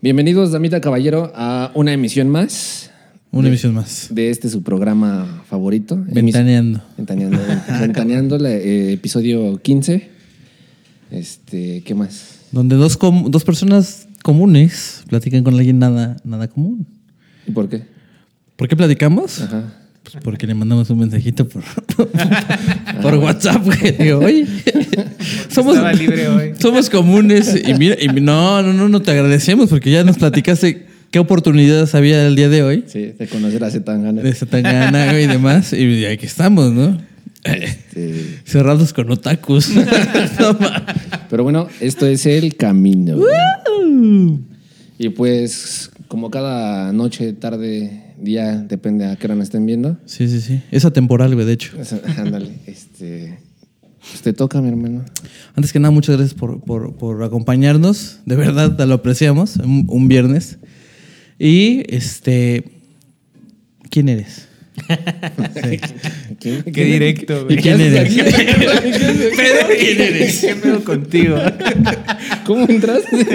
Bienvenidos, Damita Caballero, a una emisión más. Una emisión más. De este su programa favorito. Ventaneando. Ventaneando. Ventaneando, eh, episodio 15. Este, ¿qué más? Donde dos, dos personas comunes platican con alguien nada, nada común. ¿Y por qué? ¿Por qué platicamos? Ajá. Pues porque le mandamos un mensajito por, por WhatsApp, Digo, oye, somos, libre hoy. somos comunes. Y mira, y no, no, no, no, te agradecemos porque ya nos platicaste qué oportunidades había el día de hoy. Sí, de conocer a Zetangana. De Zetangana y demás. Y aquí estamos, ¿no? Este... Cerrados con otakus. Pero bueno, esto es el camino. Y pues, como cada noche, tarde, día, depende a qué hora me estén viendo. Sí, sí, sí. Es atemporal, güey, de hecho. Ándale, este. Pues te toca, mi hermano. Antes que nada, muchas gracias por, acompañarnos. De verdad, lo apreciamos. Un, viernes. Y este. ¿Quién eres? ¿Qué, ¿Qué directo, güey. ¿Y quién eres? ¿Pero quién eres? ¿Qué pedo contigo? ¿Cómo entraste?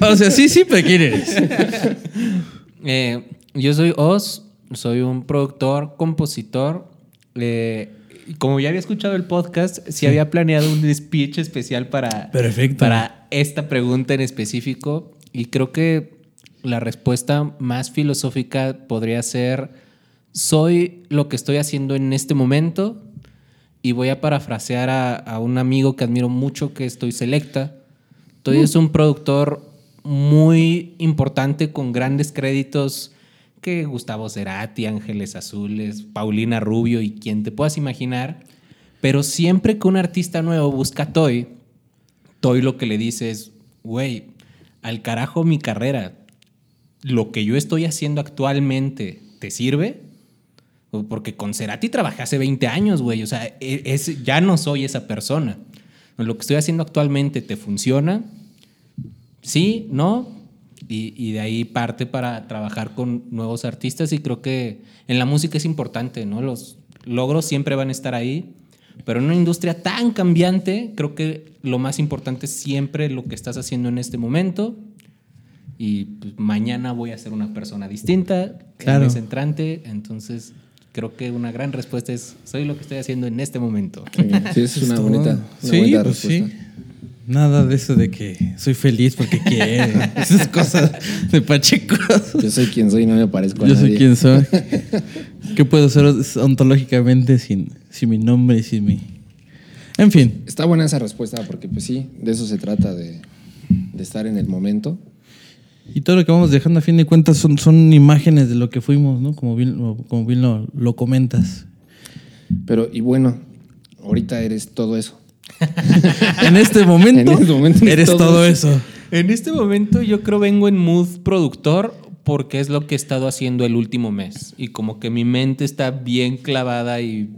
o sea, sí, sí, pero ¿quién eres? Eh, yo soy Oz, soy un productor, compositor. Eh, como ya había escuchado el podcast, sí, había planeado un speech especial para, para esta pregunta en específico. Y creo que la respuesta más filosófica podría ser, soy lo que estoy haciendo en este momento. Y voy a parafrasear a, un amigo que admiro mucho, que estoy selecta. Estoy es un productor muy importante con grandes créditos que Gustavo Cerati, Ángeles Azules, Paulina Rubio y quien te puedas imaginar. Pero siempre que un artista nuevo busca Toy, Toy lo que le dice es, güey, al carajo mi carrera. Lo que yo estoy haciendo actualmente, ¿te sirve? Porque con Cerati trabajé hace 20 años, güey. O sea, e, es, ya no soy esa persona. Lo que estoy haciendo actualmente te funciona sí, no, y, de ahí parte para trabajar con nuevos artistas y creo que en la música es importante, ¿no? Los logros siempre van a estar ahí, pero en una industria tan cambiante, creo que lo más importante es siempre lo que estás haciendo en este momento y pues, mañana voy a ser una persona distinta, claro. entrante, entonces creo que una gran respuesta es soy lo que estoy haciendo en este momento. Sí, es una bonita, sí, pues Sí. Nada de eso de que soy feliz porque quiero. Esas cosas de Pacheco. Yo soy quien soy y no me parezco a Yo soy quien soy. ¿Qué puedo ser ontológicamente sin, sin mi nombre y sin mi. En fin. Está buena esa respuesta porque, pues sí, de eso se trata, de, estar en el momento. Y todo lo que vamos dejando a fin de cuentas son, son imágenes de lo que fuimos, ¿no? Como bien, como bien lo comentas. Pero, y bueno, ahorita eres todo eso. en este momento, este eres todo, eso. En este momento yo creo vengo en mood productor porque es lo que he estado haciendo el último mes. Y como que mi mente está bien clavada y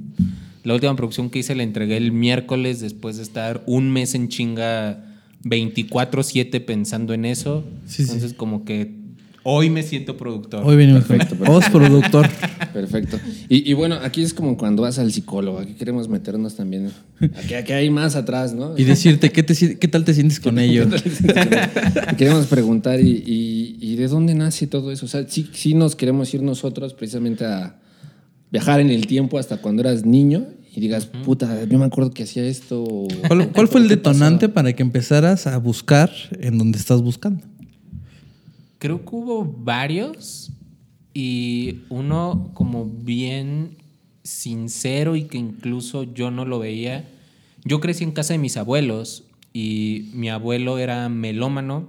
la última producción que hice la entregué el miércoles después de estar un mes en chinga 24/7 pensando en eso. Entonces como que Hoy me siento productor. Hoy venimos perfecto, perfecto. productor. Perfecto. Y, bueno, aquí es como cuando vas al psicólogo. Aquí queremos meternos también. Aquí, hay más atrás, ¿no? Y decirte, ¿qué, qué tal te sientes con ello? queremos preguntar, y, de dónde nace todo eso? O sea, sí, sí nos queremos ir nosotros precisamente a viajar en el tiempo hasta cuando eras niño y digas, puta, yo me acuerdo que hacía esto. ¿Cuál, cuál fue el detonante para que empezaras a buscar en donde estás buscando? Creo que hubo varios y uno como bien sincero y que incluso yo no lo veía. Yo crecí en casa de mis abuelos y mi abuelo era melómano.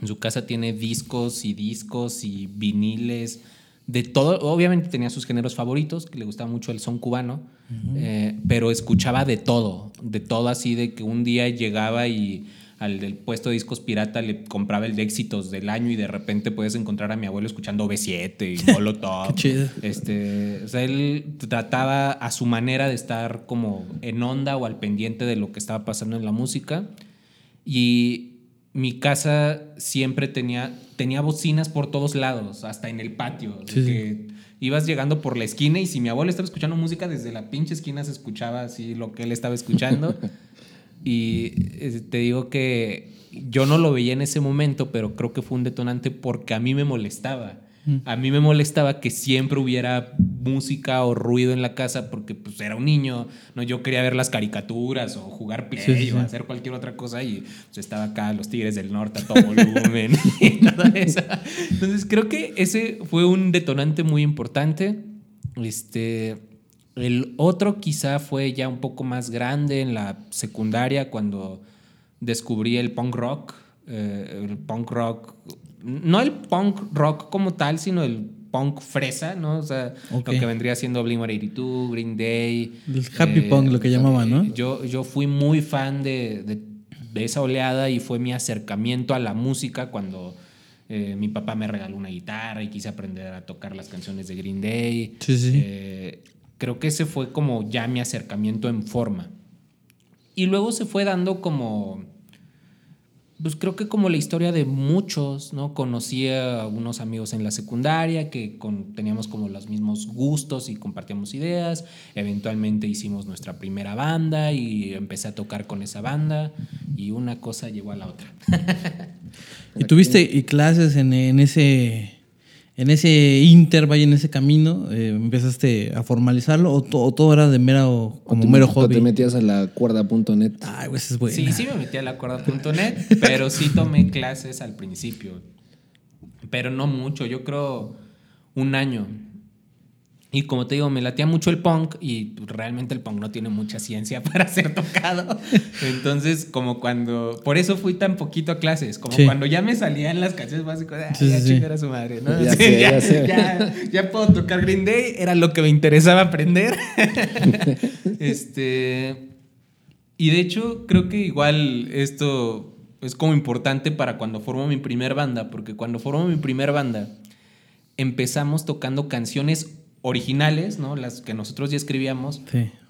En su casa tiene discos y discos y viniles de todo. Obviamente tenía sus géneros favoritos, que le gustaba mucho el son cubano, eh, pero escuchaba de todo, de todo así, de que un día llegaba y al del puesto de discos pirata le compraba el de éxitos del año y de repente puedes encontrar a mi abuelo escuchando B7 y Molotov. Qué Este, o sea, él trataba a su manera de estar como en onda o al pendiente de lo que estaba pasando en la música. Y mi casa siempre tenía, tenía bocinas por todos lados, hasta en el patio. Que ibas llegando por la esquina y si mi abuelo estaba escuchando música, desde la pinche esquina se escuchaba así lo que él estaba escuchando. Y eh, te digo que yo no lo veía en ese momento, pero creo que fue un detonante porque a mí me molestaba. Mm. A mí me molestaba que siempre hubiera música o ruido en la casa porque pues era un niño, no yo quería ver las caricaturas o jugar play o hacer cualquier otra cosa y pues, estaba acá los Tigres del Norte a todo volumen y nada eso. Entonces creo que ese fue un detonante muy importante. Este el otro quizá fue ya un poco más grande en la secundaria cuando descubrí el punk rock, eh, el punk rock, no el punk rock como tal, sino el punk fresa, ¿no? O sea, lo que vendría siendo Blink-182, Green Day. El happy eh, punk, lo que llamaban, ¿no? Yo, yo fui muy fan de, de, esa oleada y fue mi acercamiento a la música cuando eh, mi papá me regaló una guitarra y quise aprender a tocar las canciones de Green Day. Sí, sí. Creo que ese fue como ya mi acercamiento en forma. Y luego se fue dando como, pues creo que como la historia de muchos, ¿no? Conocí a unos amigos en la secundaria que teníamos como los mismos gustos y compartíamos ideas. Eventualmente hicimos nuestra primera banda y empecé a tocar con esa banda y una cosa llevó a la otra. ¿Y tuviste clases en, en ese en ese inter, vaya en ese camino, eh, empezaste a formalizarlo o, todo era de mero, como mero hobby? O te metías a la cuerda.net. Ay, pues es bueno. Sí, sí me metí a la cuerda.net, pero sí tomé clases al principio. Pero no mucho, yo creo un año. Y como te digo, me latía mucho el punk y realmente el punk no tiene mucha ciencia para ser tocado. Entonces, como cuando... Por eso fui tan poquito a clases. Como cuando ya me salían las canciones básicas, de, ya chingar a su madre, ¿no? Ya, ya, ya, puedo tocar Green Day, era lo que me interesaba aprender. este... Y de hecho, creo que igual esto es como importante para cuando formo mi primer banda, porque cuando formo mi primer banda, empezamos tocando canciones originales, ¿no? Las que nosotros ya escribíamos,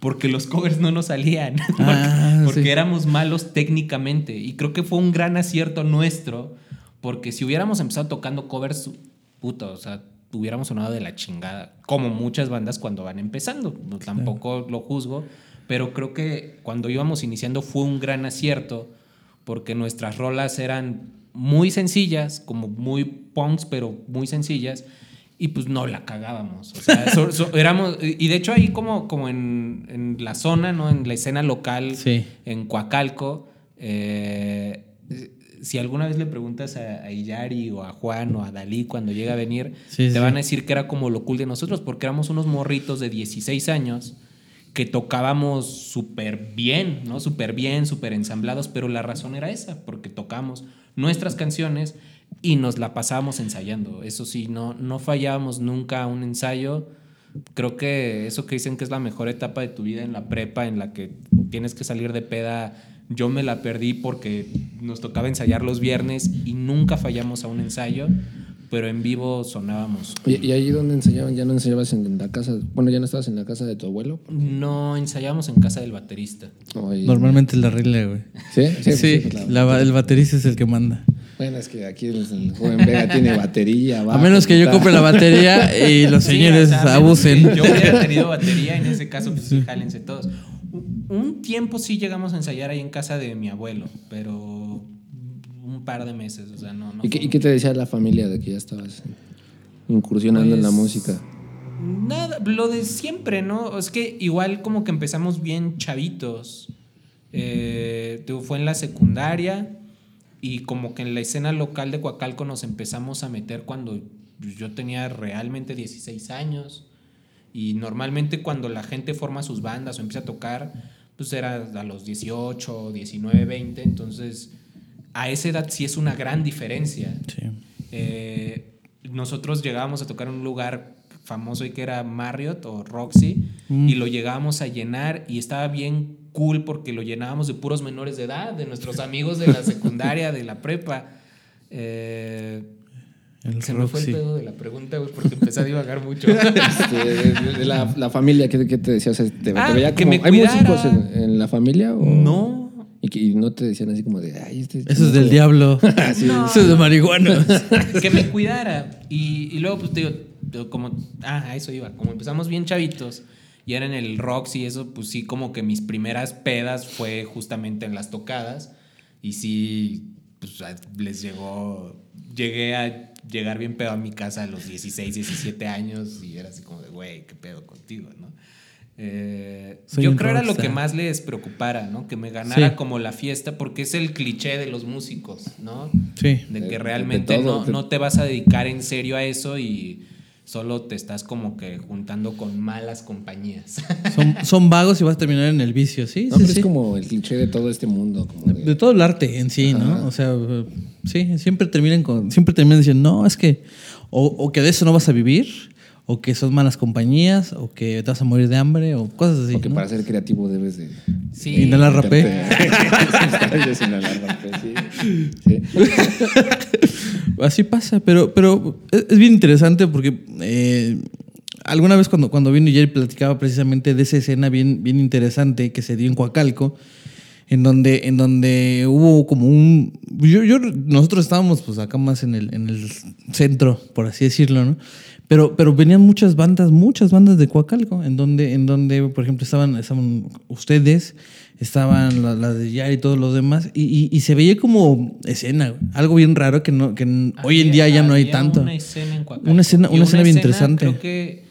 porque los covers no nos salían, ah, porque, éramos malos técnicamente. Y creo que fue un gran acierto nuestro, porque si hubiéramos empezado tocando covers, puto, o sea, hubiéramos sonado de la chingada, como muchas bandas cuando van empezando. No, tampoco lo juzgo, pero creo que cuando íbamos iniciando fue un gran acierto, porque nuestras rolas eran muy sencillas, como muy punks, pero muy sencillas y pues no la cagábamos. O sea, éramos, y de hecho ahí como, como en, en, la zona, ¿no? En la escena local, en Coacalco, eh, si alguna vez le preguntas a, a, Iyari o a Juan o a Dalí cuando llega a venir, te van a decir que era como lo cool de nosotros, porque éramos unos morritos de 16 años que tocábamos súper bien, ¿no? Súper bien, súper ensamblados, pero la razón era esa, porque tocamos nuestras canciones y nos la pasábamos ensayando. Eso sí, no, no fallábamos nunca un ensayo. Creo que eso que dicen que es la mejor etapa de tu vida en la prepa, en la que tienes que salir de peda, yo me la perdí porque nos tocaba ensayar los viernes y nunca fallamos a un ensayo, pero en vivo sonábamos. ¿Y, ahí donde ensayaban? ¿Ya no ensayabas en la casa? Bueno, ¿ya no estabas en la casa de tu abuelo? No, ensayábamos en casa del baterista. Normalmente es la regla, güey. ¿Sí? Sí, pues, el baterista es el que manda. Bueno, es que aquí el, joven Vega tiene batería. a menos que yo compre la batería y los señores abusen. yo hubiera tenido batería, en ese caso, pues sí, jálense todos. Un tiempo sí llegamos a ensayar ahí en casa de mi abuelo, pero un par de meses, o sea, no. ¿Y, qué, te decía la familia de que ya estabas incursionando en la pues, música? Nada, lo de siempre, ¿no? Es que igual como que empezamos bien chavitos. Eh, fue en la secundaria y como que en la escena local de Coacalco nos empezamos a meter cuando yo tenía realmente 16 años y normalmente cuando la gente forma sus bandas o empieza a tocar, pues era a los 18, 19, 20, entonces a esa edad sí es una gran diferencia. Eh, nosotros llegábamos a tocar en un lugar famoso y que era Marriott o Roxy mm. y lo llegábamos a llenar y estaba bien cool porque lo llenábamos de puros menores de edad, de nuestros amigos de la secundaria, de la prepa. Eh, se me fue el pedo de la pregunta, güey, porque empecé a divagar mucho. Este, de, la, familia, ¿qué, te decía? te, ah, veía como, ¿Hay músicos en, la familia? O? No. Y, que, no te decían así como de, ay, este. Eso es del diablo. Eso es de marihuana. que me cuidara. Y, y luego, pues te digo, como, ah, a eso iba. Como empezamos bien chavitos y era en el Roxy, eso, pues sí, como que mis primeras pedas fue justamente en las tocadas. Y sí, pues les llegó. Llegué a llegar bien pedo a mi casa a los 16, 17 años y era así como de, güey, qué pedo contigo, ¿no? Eh, yo creo era lo que más les preocupara, ¿no? Que me ganara como la fiesta, porque es el cliché de los músicos, ¿no? Sí. De que realmente no, no te vas a dedicar en serio a eso y solo te estás como que juntando con malas compañías. Son, vagos y vas a terminar en el vicio, ¿sí? sí, es como el cliché de todo este mundo. de... todo el arte en sí, ¿no? O sea, sí, siempre terminan con, siempre terminan diciendo, no, es que, o, que de eso no vas a vivir, o que son malas compañías, o que te vas a morir de hambre, o cosas así. O que para ser creativo debes de... Sí. Inhalar rapé. sí. Así pasa, pero, pero es bien interesante porque eh, alguna vez cuando, cuando vino Jerry platicaba precisamente de esa escena bien, bien interesante que se dio en Coacalco, en donde, en donde hubo como un... Yo, yo, nosotros estábamos pues acá más en el, en el centro, por así decirlo, ¿no? Pero, pero venían muchas bandas, muchas bandas de Coacalco, en donde, en donde por ejemplo, estaban, estaban ustedes, estaban las de Yar y todos los demás, y, y, se veía como escena, algo bien raro que, no, que hoy en día ya no hay tanto. Una escena en Coacalco. Una escena, una, escena, bien interesante. Creo que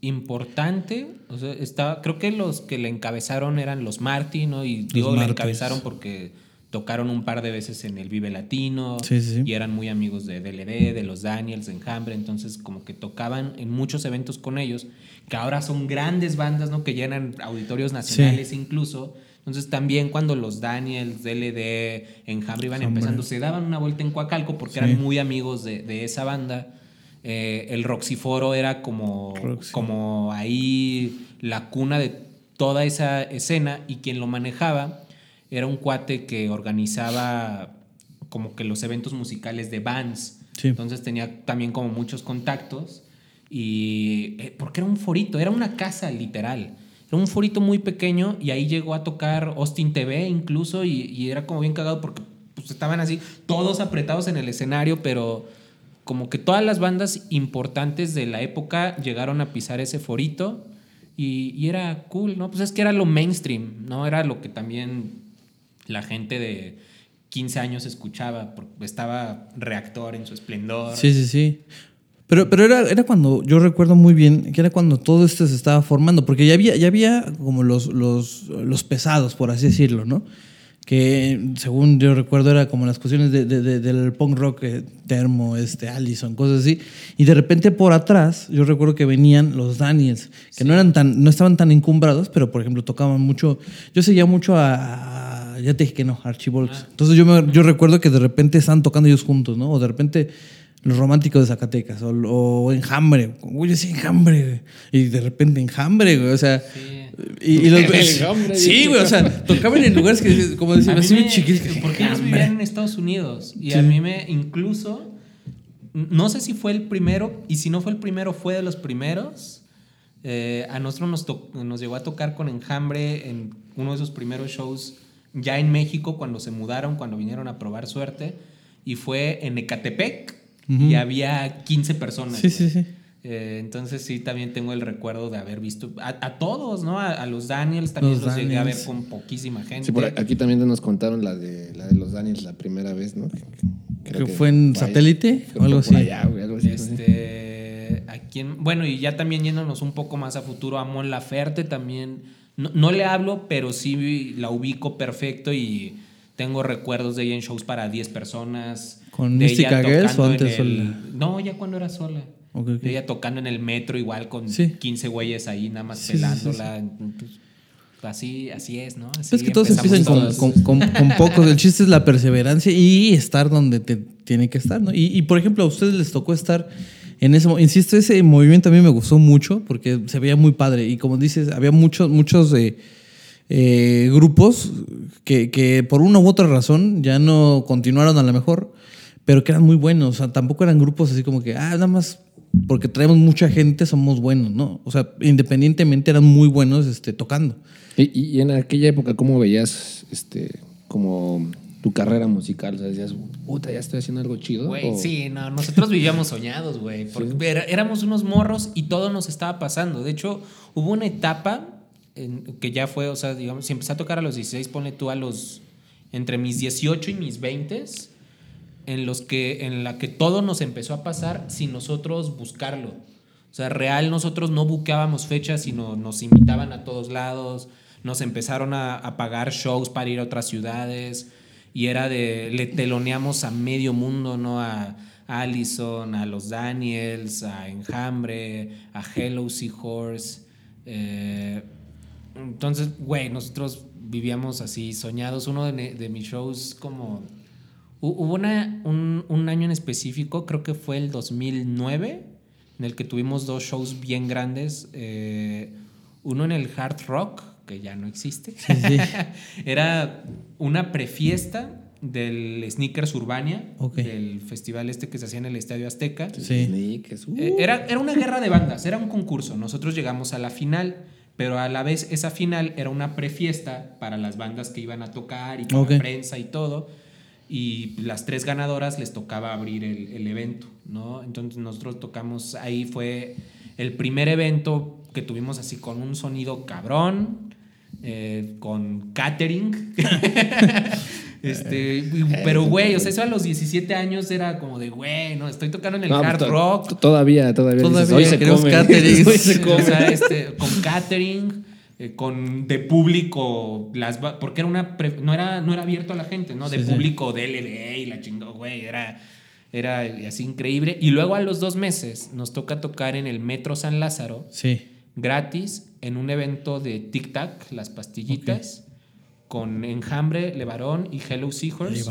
importante, o sea, estaba, creo que los que le encabezaron eran los Marty, ¿no? Y digo, le encabezaron porque tocaron un par de veces en el Vive Latino y eran muy amigos de DLD, de los Daniels, de Enjambre, entonces como que tocaban en muchos eventos con ellos, que ahora son grandes bandas, ¿no? Que llenan auditorios nacionales incluso. Entonces también cuando los Daniels, DLD, Enjambre iban empezando, se daban una vuelta en Coacalco porque eran muy amigos de, esa banda. Eh, el Roxiforo era como, como ahí la cuna de toda esa escena y quien lo manejaba era un cuate que organizaba como que los eventos musicales de bands. Entonces tenía también como muchos contactos. Y eh, porque era un forito, era una casa literal. Era un forito muy pequeño y ahí llegó a tocar Austin TV incluso y, era como bien cagado porque pues, estaban así todos apretados en el escenario, pero como que todas las bandas importantes de la época llegaron a pisar ese forito y, y era cool, ¿no? Pues es que era lo mainstream, ¿no? Era lo que también la gente de 15 años escuchaba, porque estaba reactor en su esplendor. Sí, sí, sí. Pero, pero era, era cuando, yo recuerdo muy bien, que era cuando todo esto se estaba formando, porque ya había, ya había como los, los, los pesados, por así decirlo, ¿no? Que según yo recuerdo era como las cuestiones de, del punk rock, eh, Termo, este, Allison, cosas así. Y de repente por atrás, yo recuerdo que venían los Daniels, que no, eran tan, no estaban tan encumbrados, pero por ejemplo tocaban mucho, yo seguía mucho a ya te dije que no, Archivolks. Ah. Entonces yo, me, yo recuerdo que de repente están tocando ellos juntos, ¿no? O de repente los románticos de Zacatecas, o, o Enjambre. Oye, sí, Enjambre. Y de repente Enjambre, güey. O sea. Y, los Sí, güey. O sea, tocaban en lugares que, como decían, así me, chiquitos. Porque ellos vivían en Estados Unidos. Y a mí me, incluso, no sé si fue el primero, y si no fue el primero, fue de los primeros. Eh, a nosotros nos, nos llegó a tocar con Enjambre en uno de esos primeros shows ya en México cuando se mudaron, cuando vinieron a probar suerte, y fue en Ecatepec y había 15 personas. Sí, sí, sí. Eh, entonces sí, también tengo el recuerdo de haber visto a, todos, ¿no? A, los Daniels también los, llegué a ver con poquísima gente. Sí, por aquí también nos contaron la de, la de los Daniels la primera vez, ¿no? que, fue en satélite o algo así. este, aquí bueno, y ya también yéndonos un poco más a futuro, a Mon Laferte también no, le hablo, pero sí la ubico perfecto y tengo recuerdos de ella en shows para 10 personas. ¿Con Mystica Girls o antes sola? No, ya cuando era sola. ella tocando en el metro igual con 15 güeyes ahí nada más pelándola. así, así es, ¿no? es que todos empiezan con, con, pocos. El chiste es la perseverancia y estar donde te tiene que estar, ¿no? Y, y, por ejemplo, a ustedes les tocó estar en ese, insisto, ese movimiento a mí me gustó mucho porque se veía muy padre y como dices, había muchos, muchos eh, eh, grupos que, que, por una u otra razón ya no continuaron a lo mejor, pero que eran muy buenos, o sea, tampoco eran grupos así como que, ah, nada más porque traemos mucha gente somos buenos, ¿no? O sea, independientemente eran muy buenos este, tocando. Y, y en aquella época, ¿cómo veías este, como tu carrera musical? O sea, decías, puta, ya estoy haciendo algo chido. Güey, sí, no, nosotros vivíamos soñados, güey. Porque éramos unos morros y todo nos estaba pasando. De hecho, hubo una etapa en, que ya fue, o sea, digamos, si empecé a tocar a los 16, ponle tú a los. entre mis 18 y mis 20 en los que en la que todo nos empezó a pasar sin nosotros buscarlo. O sea, real nosotros no buqueábamos fechas, sino nos invitaban a todos lados, nos empezaron a, pagar shows para ir a otras ciudades y era de, le teloneamos a medio mundo, ¿no? A, Allison, a los Daniels, a Enjambre, a Hello Seahorse. Eh, entonces, güey, nosotros vivíamos así soñados. Uno de mis shows como Hubo una, un, año en específico, creo que fue el 2009, en el que tuvimos dos shows bien grandes. Eh, uno en el Hard Rock, que ya no existe. Era una prefiesta del Sneakers Urbania, del festival este que se hacía en el Estadio Azteca. Sí. Eh, era, era una guerra de bandas, era un concurso. Nosotros llegamos a la final, pero a la vez esa final era una prefiesta para las bandas que iban a tocar y para la prensa y todo y las tres ganadoras les tocaba abrir el, evento, ¿no? Entonces nosotros tocamos, ahí fue el primer evento que tuvimos así con un sonido cabrón, eh, con catering. este, pero güey, o sea, eso a los 17 años era como de, güey, no, estoy tocando en el hard pues, rock. Todavía, todavía. Todavía hoy se come. O sea, este, con catering. Eh, con de público las porque era una no era no era abierto a la gente no de público DLD y la chingó güey era era así increíble. Y luego a los dos meses nos toca tocar en el metro San Lázaro sí. gratis en un evento de Tic Tac las pastillitas con Enjambre, Levarón y Hello Seahorse.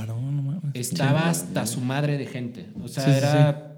Estaba hasta su madre de gente. O sea, era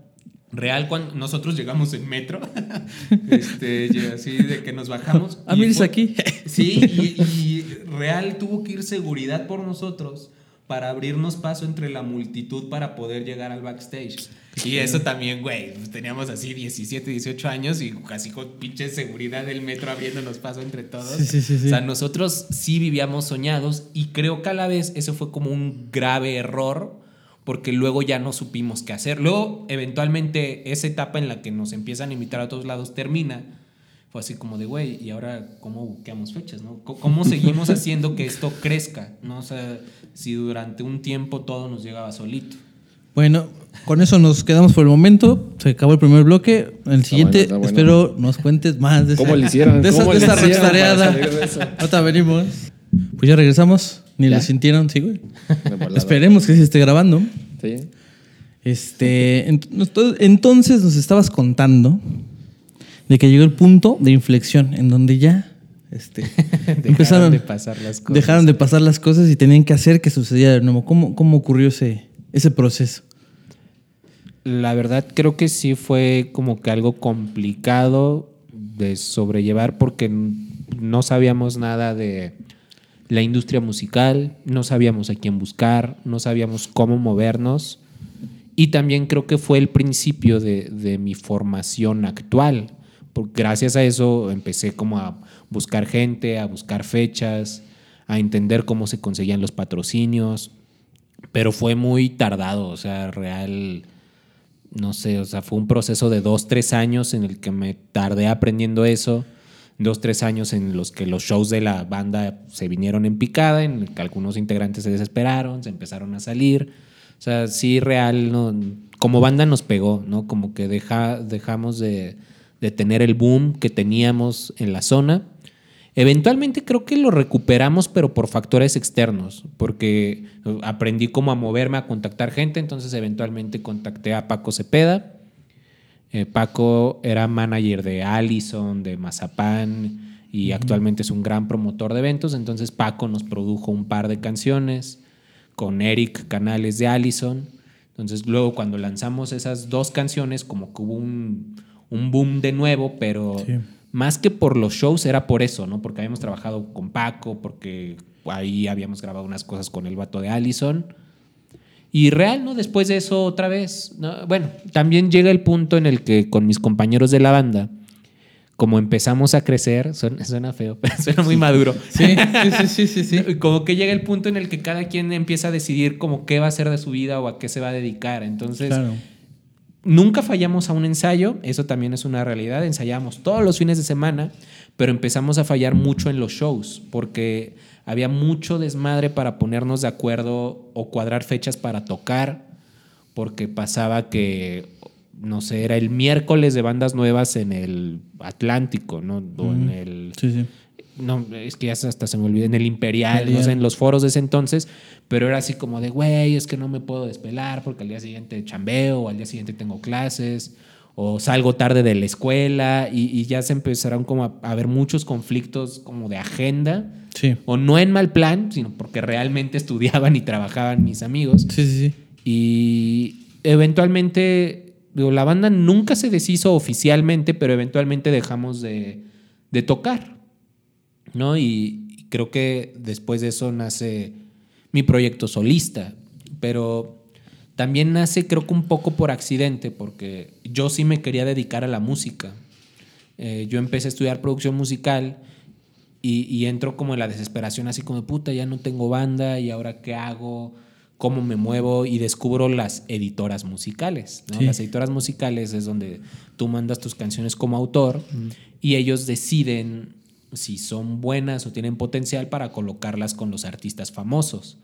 Real, cuando nosotros llegamos en metro, este, así de que nos bajamos. Ah, mires aquí. Sí, y, Real tuvo que ir seguridad por nosotros para abrirnos paso entre la multitud para poder llegar al backstage. Y eso también, güey, teníamos así 17, 18 años y casi con pinche seguridad del metro abriéndonos paso entre todos. Sí, sí, o sea, nosotros sí vivíamos soñados y creo que a la vez eso fue como un grave error porque luego ya no supimos qué hacer. Luego, eventualmente, esa etapa en la que nos empiezan a invitar a todos lados termina. Fue así como de, güey, ¿y ahora cómo buqueamos fechas? ¿no? ¿Cómo seguimos haciendo que esto crezca? ¿no? O sea, si durante un tiempo todo nos llegaba solito. Bueno, con eso nos quedamos por el momento. Se acabó el primer bloque. En el siguiente, espero nos cuentes más de ¿Cómo esa, le hicieron? De esa, de esa Ahorita venimos. Pues ya regresamos. Ni lo sintieron, sí, güey. Esperemos que se esté grabando. Sí. Este, entonces nos estabas contando de que llegó el punto de inflexión en donde ya este, dejaron empezaron, de pasar las cosas. Dejaron de pasar las cosas y tenían que hacer que sucediera de nuevo. ¿Cómo, cómo ocurrió ese, ese proceso? La verdad creo que sí fue como que algo complicado de sobrellevar porque no sabíamos nada de la industria musical, no sabíamos a quién buscar, no sabíamos cómo movernos. Y también creo que fue el principio de, mi formación actual. Porque gracias a eso empecé como a buscar gente, a buscar fechas, a entender cómo se conseguían los patrocinios. Pero fue muy tardado, o sea, real, no sé, o sea, fue un proceso de dos, tres años en el que me tardé aprendiendo eso dos, tres años en los que los shows de la banda se vinieron en picada, en que algunos integrantes se desesperaron, se empezaron a salir. O sea, sí, real, no, como banda nos pegó, ¿no? Como que deja, dejamos de, de tener el boom que teníamos en la zona. Eventualmente creo que lo recuperamos, pero por factores externos, porque aprendí cómo a moverme, a contactar gente, entonces eventualmente contacté a Paco Cepeda, eh, Paco era manager de Allison, de Mazapán y actualmente es un gran promotor de eventos. Entonces Paco nos produjo un par de canciones con Eric Canales de Allison. Entonces luego cuando lanzamos esas dos canciones como que hubo un, boom de nuevo, pero más que por los shows era por eso, ¿no? Porque habíamos trabajado con Paco, porque ahí habíamos grabado unas cosas con el vato de Allison. Y real, ¿no? Después de eso, otra vez. Bueno, también llega el punto en el que con mis compañeros de la banda, como empezamos a crecer, suena, feo, pero suena muy maduro. Sí, sí, sí, sí, sí, Como que llega el punto en el que cada quien empieza a decidir como qué va a hacer de su vida o a qué se va a dedicar. Entonces, nunca fallamos a un ensayo, eso también es una realidad, ensayamos todos los fines de semana, pero empezamos a fallar mucho en los shows, porque había mucho desmadre para ponernos de acuerdo o cuadrar fechas para tocar, porque pasaba que no sé, era el miércoles de bandas nuevas en el Atlántico, ¿no? O en el. Sí, sí. No, es que ya hasta se me olvidó, en el Imperial, no sé, en los foros de ese entonces, pero era así como de, güey, es que no me puedo despelar porque al día siguiente chambeo, o al día siguiente tengo clases, o salgo tarde de la escuela, y, ya se empezaron como a, a, haber muchos conflictos como de agenda, sí. o no en mal plan, sino porque realmente estudiaban y trabajaban mis amigos. Sí, sí, sí. Y eventualmente la banda nunca se deshizo oficialmente, pero eventualmente dejamos de, tocar, ¿no? Y, creo que después de eso nace mi proyecto solista, pero también nace creo que un poco por accidente, porque yo sí me quería dedicar a la música. Eh, yo empecé a estudiar producción musical y, y entro como en la desesperación, así como, puta, ya no tengo banda y ahora qué hago cómo me muevo y descubro las editoras musicales. Las editoras musicales es donde tú mandas tus canciones como autor y ellos deciden si son buenas o tienen potencial para colocarlas con los artistas famosos.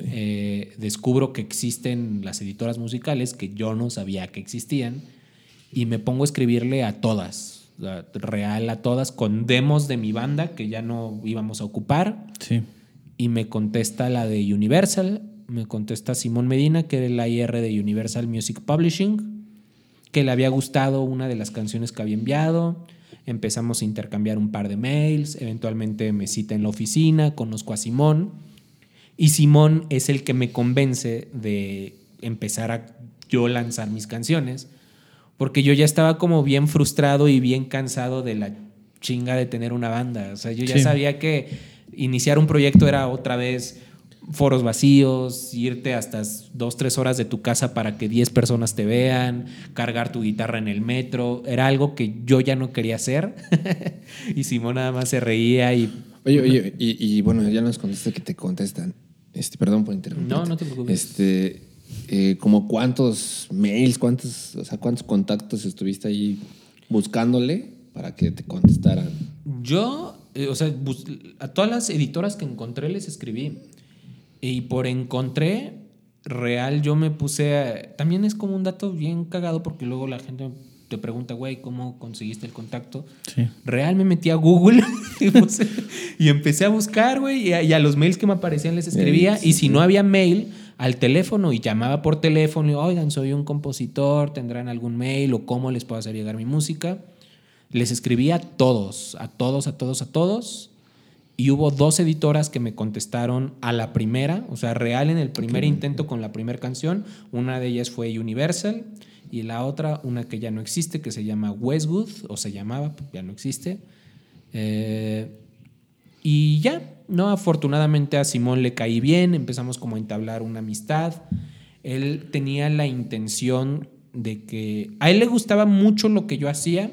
Eh, descubro que existen las editoras musicales que yo no sabía que existían y me pongo a escribirle a todas, real a todas, con demos de mi banda que ya no íbamos a ocupar. Y me contesta la de Universal, me contesta Simón Medina, que era el IR de Universal Music Publishing, que le había gustado una de las canciones que había enviado. Empezamos a intercambiar un par de mails, eventualmente me cita en la oficina, conozco a Simón y Simón es el que me convence de empezar a yo lanzar mis canciones, porque yo ya estaba como bien frustrado y bien cansado de la chinga de tener una banda. O sea, yo ya sabía que iniciar un proyecto era otra vez foros vacíos, irte hasta dos, tres horas de tu casa para que diez personas te vean, cargar tu guitarra en el metro. Era algo que yo ya no quería hacer. y Simón nada más se reía y... Oye, oye, y, bueno, ya nos contaste que te contestan. Este, perdón por interrumpir. No, no te preocupes. Este, eh, como cuántos mails, cuántos, o sea, cuántos contactos estuviste ahí buscándole para que te contestaran. Yo, eh, o sea, a todas las editoras que encontré les escribí. Y por encontré, real, yo me puse. también es como un dato bien cagado porque luego la gente te pregunta, güey, ¿cómo conseguiste el contacto? Sí. Real me metí a Google y, empecé a buscar, güey, y, a los mails que me aparecían les escribía. y si no había mail, al teléfono y llamaba por teléfono y, oigan, soy un compositor, tendrán algún mail o cómo les puedo hacer llegar mi música. Les escribía a todos, a todos, a todos, a todos y hubo dos editoras que me contestaron a la primera, o sea, real en el primer intento con la primera canción. Una de ellas fue Universal y la otra, una que ya no existe, que se llama Westwood, o se llamaba, ya no existe. Eh, y ya, ¿no? Afortunadamente a Simón le caí bien, empezamos como a entablar una amistad. Él tenía la intención de que... A él le gustaba mucho lo que yo hacía,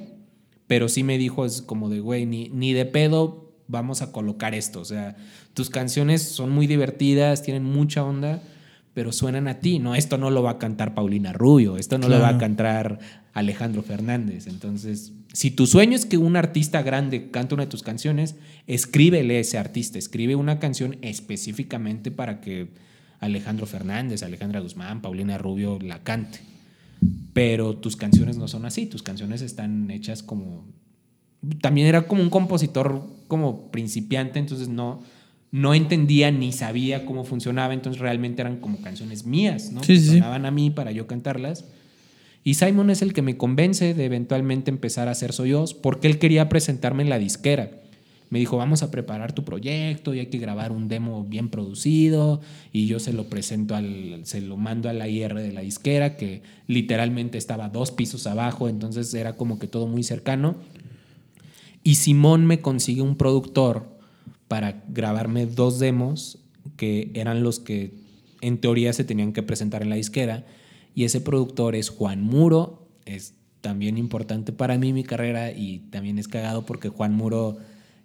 pero sí me dijo, es como de, güey, ni, ni de pedo vamos a colocar esto. O sea, tus canciones son muy divertidas, tienen mucha onda, pero suenan a ti, ¿no? Esto no lo va a cantar Paulina Rubio, esto no lo va a cantar Alejandro Fernández. Entonces, si tu sueño es que un artista grande cante una de tus canciones, escríbele a ese artista, escribe una canción específicamente para que Alejandro Fernández, Alejandra Guzmán, Paulina Rubio la cante. Pero tus canciones no son así, tus canciones están hechas como también era como un compositor como principiante, entonces no, no entendía ni sabía cómo funcionaba, entonces realmente eran como canciones mías, ¿no? Sí, sí. Sonaban a mí para yo cantarlas. Y Simon es el que me convence de eventualmente empezar a hacer Soyos, porque él quería presentarme en la disquera. Me dijo, vamos a preparar tu proyecto y hay que grabar un demo bien producido. Y yo se lo presento al, se lo mando a la IR de la disquera, que literalmente estaba dos pisos abajo, entonces era como que todo muy cercano. Y Simón me consigue un productor para grabarme dos demos que eran los que en teoría se tenían que presentar en la disquera. Y ese productor es Juan Muro, es también importante para mí mi carrera y también es cagado porque Juan Muro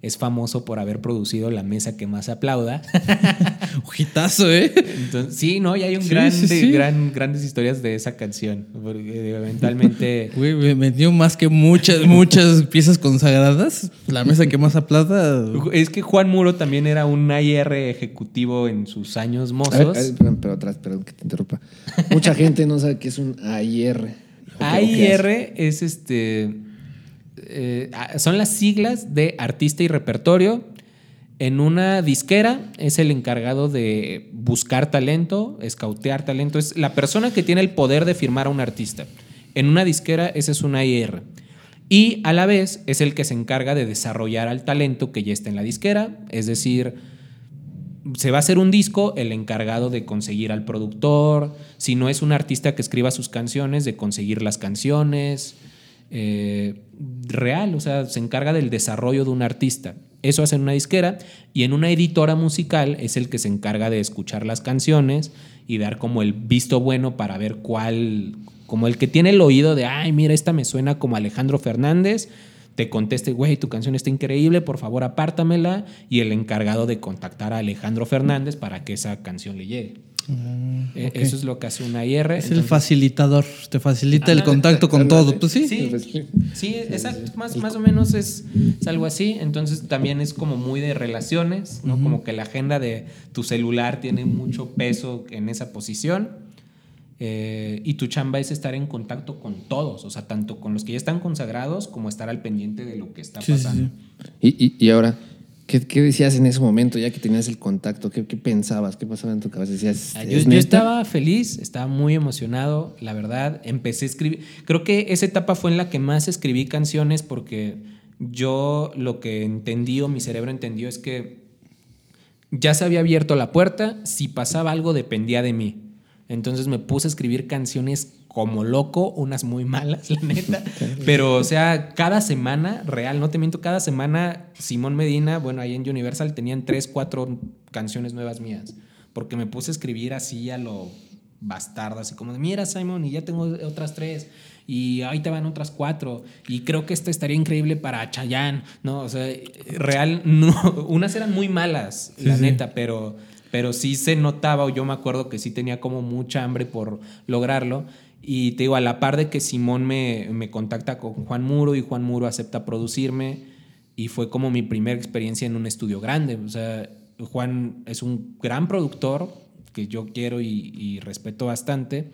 es famoso por haber producido La Mesa que más aplauda. Ojitazo, ¿eh? sí, no, y hay un gran, grandes historias de esa canción. Porque eventualmente. Güey, me metió más que muchas, muchas piezas consagradas. La Mesa que más aplauda. Es que Juan Muro también era un AIR ejecutivo en sus años mozos. pero atrás, perdón que te interrumpa. Mucha gente no sabe qué es un AIR. AIR es este eh, son las siglas de artista y repertorio. En una disquera es el encargado de buscar talento, escautear talento. Es la persona que tiene el poder de firmar a un artista. En una disquera ese es una IR. Y a la vez es el que se encarga de desarrollar al talento que ya está en la disquera. Es decir, se va a hacer un disco, el encargado de conseguir al productor. Si no es un artista que escriba sus canciones, de conseguir las canciones. Eh, real, o sea, se encarga del desarrollo de un artista. Eso hace en una disquera y en una editora musical es el que se encarga de escuchar las canciones y dar como el visto bueno para ver cuál, como el que tiene el oído de, ay, mira, esta me suena como Alejandro Fernández, te conteste, güey, tu canción está increíble, por favor apártamela, y el encargado de contactar a Alejandro Fernández para que esa canción le llegue. Ah, e, eso es lo que hace una IR. Es el facilitador, te facilita el contacto con todo. Pues sí. Sí, exacto. Más, más o menos es, algo así. Entonces también es como muy de relaciones, ¿no? Como que la agenda de tu celular tiene mucho peso en esa posición. Eh, y tu chamba es estar en contacto con todos, o sea, tanto con los que ya están consagrados como estar al pendiente de lo que está pasando. y, y ahora, ¿Qué, decías en ese momento, ya que tenías el contacto? ¿Qué, pensabas? ¿Qué pasaba en tu cabeza? Decías, ah, yo, estaba feliz, estaba muy emocionado, la verdad. Empecé a escribir. Creo que esa etapa fue en la que más escribí canciones porque yo lo que entendí o mi cerebro entendió es que ya se había abierto la puerta, si pasaba algo dependía de mí. Entonces me puse a escribir canciones como loco, unas muy malas, la neta. Pero, o sea, cada semana, real, no te miento, cada semana Simón Medina, bueno, ahí en Universal tenían tres, cuatro canciones nuevas mías. Porque me puse a escribir así a lo bastardo, así como, mira Simón, y ya tengo otras tres. Y ahí te van otras cuatro. Y creo que esta estaría increíble para Chayanne, ¿no? O sea, real, no, unas eran muy malas, la neta, pero pero sí se notaba, o yo me acuerdo que sí tenía como mucha hambre por lograrlo. Y te digo, a la par de que Simón me, me contacta con Juan Muro y Juan Muro acepta producirme, y fue como mi primera experiencia en un estudio grande. O sea, Juan es un gran productor que yo quiero y, respeto bastante.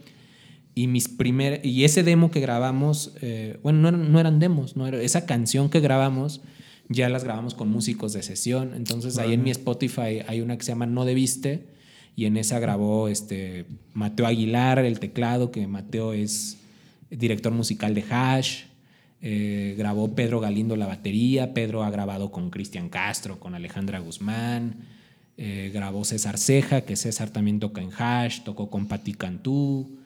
Y, mis primer, y ese demo que grabamos, eh, bueno, no eran, no eran demos, no era, esa canción que grabamos ya las grabamos con músicos de sesión. Entonces ahí en mi Spotify hay una que se llama No Debiste y en esa grabó este, Mateo Aguilar el teclado, que Mateo es director musical de Hash. Eh, grabó Pedro Galindo la batería, Pedro ha grabado con Cristian Castro, con Alejandra Guzmán, eh, grabó César Ceja, que César también toca en Hash, tocó con Pati Cantú,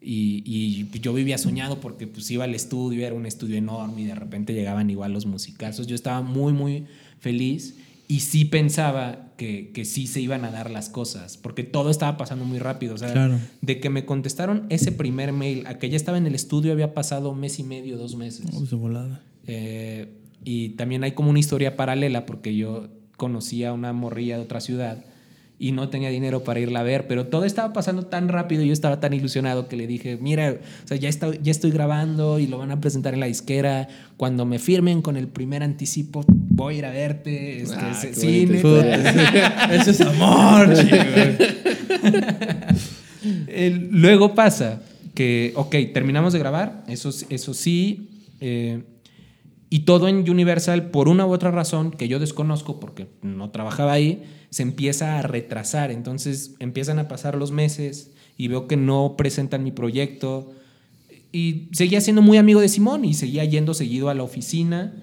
y, yo vivía soñado porque pues iba al estudio, era un estudio enorme y de repente llegaban igual los musicazos. Yo estaba muy, muy feliz y sí pensaba que, que, sí se iban a dar las cosas, porque todo estaba pasando muy rápido. O sea, de que me contestaron ese primer mail a que ya estaba en el estudio había pasado un mes y medio, dos meses. volada. Eh, y también hay como una historia paralela, porque yo conocía a una morrilla de otra ciudad y no tenía dinero para irla a ver, pero todo estaba pasando tan rápido y yo estaba tan ilusionado que le dije, mira, o sea, ya, está, ya estoy grabando y lo van a presentar en la disquera, cuando me firmen con el primer anticipo voy a ir a verte, este, ah, cine. Eso es amor, Luego pasa que, ok, terminamos de grabar, eso, eso sí, eh, y todo en Universal, por una u otra razón que yo desconozco porque no trabajaba ahí, se empieza a retrasar. Entonces empiezan a pasar los meses y veo que no presentan mi proyecto. Y seguía siendo muy amigo de Simón y seguía yendo seguido a la oficina.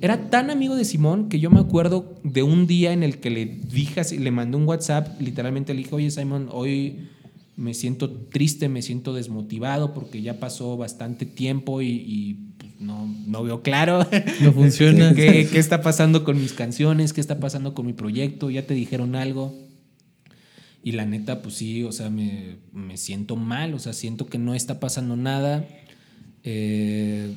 Era tan amigo de Simón que yo me acuerdo de un día en el que le dije, le mandé un WhatsApp, literalmente le dije, oye Simón, hoy me siento triste, me siento desmotivado porque ya pasó bastante tiempo y no, no veo claro. No funciona. ¿Qué, ¿Qué, está pasando con mis canciones? ¿Qué está pasando con mi proyecto? ¿Ya te dijeron algo? Y la neta, pues sí, o sea, me, me siento mal, o sea, siento que no está pasando nada. Eh,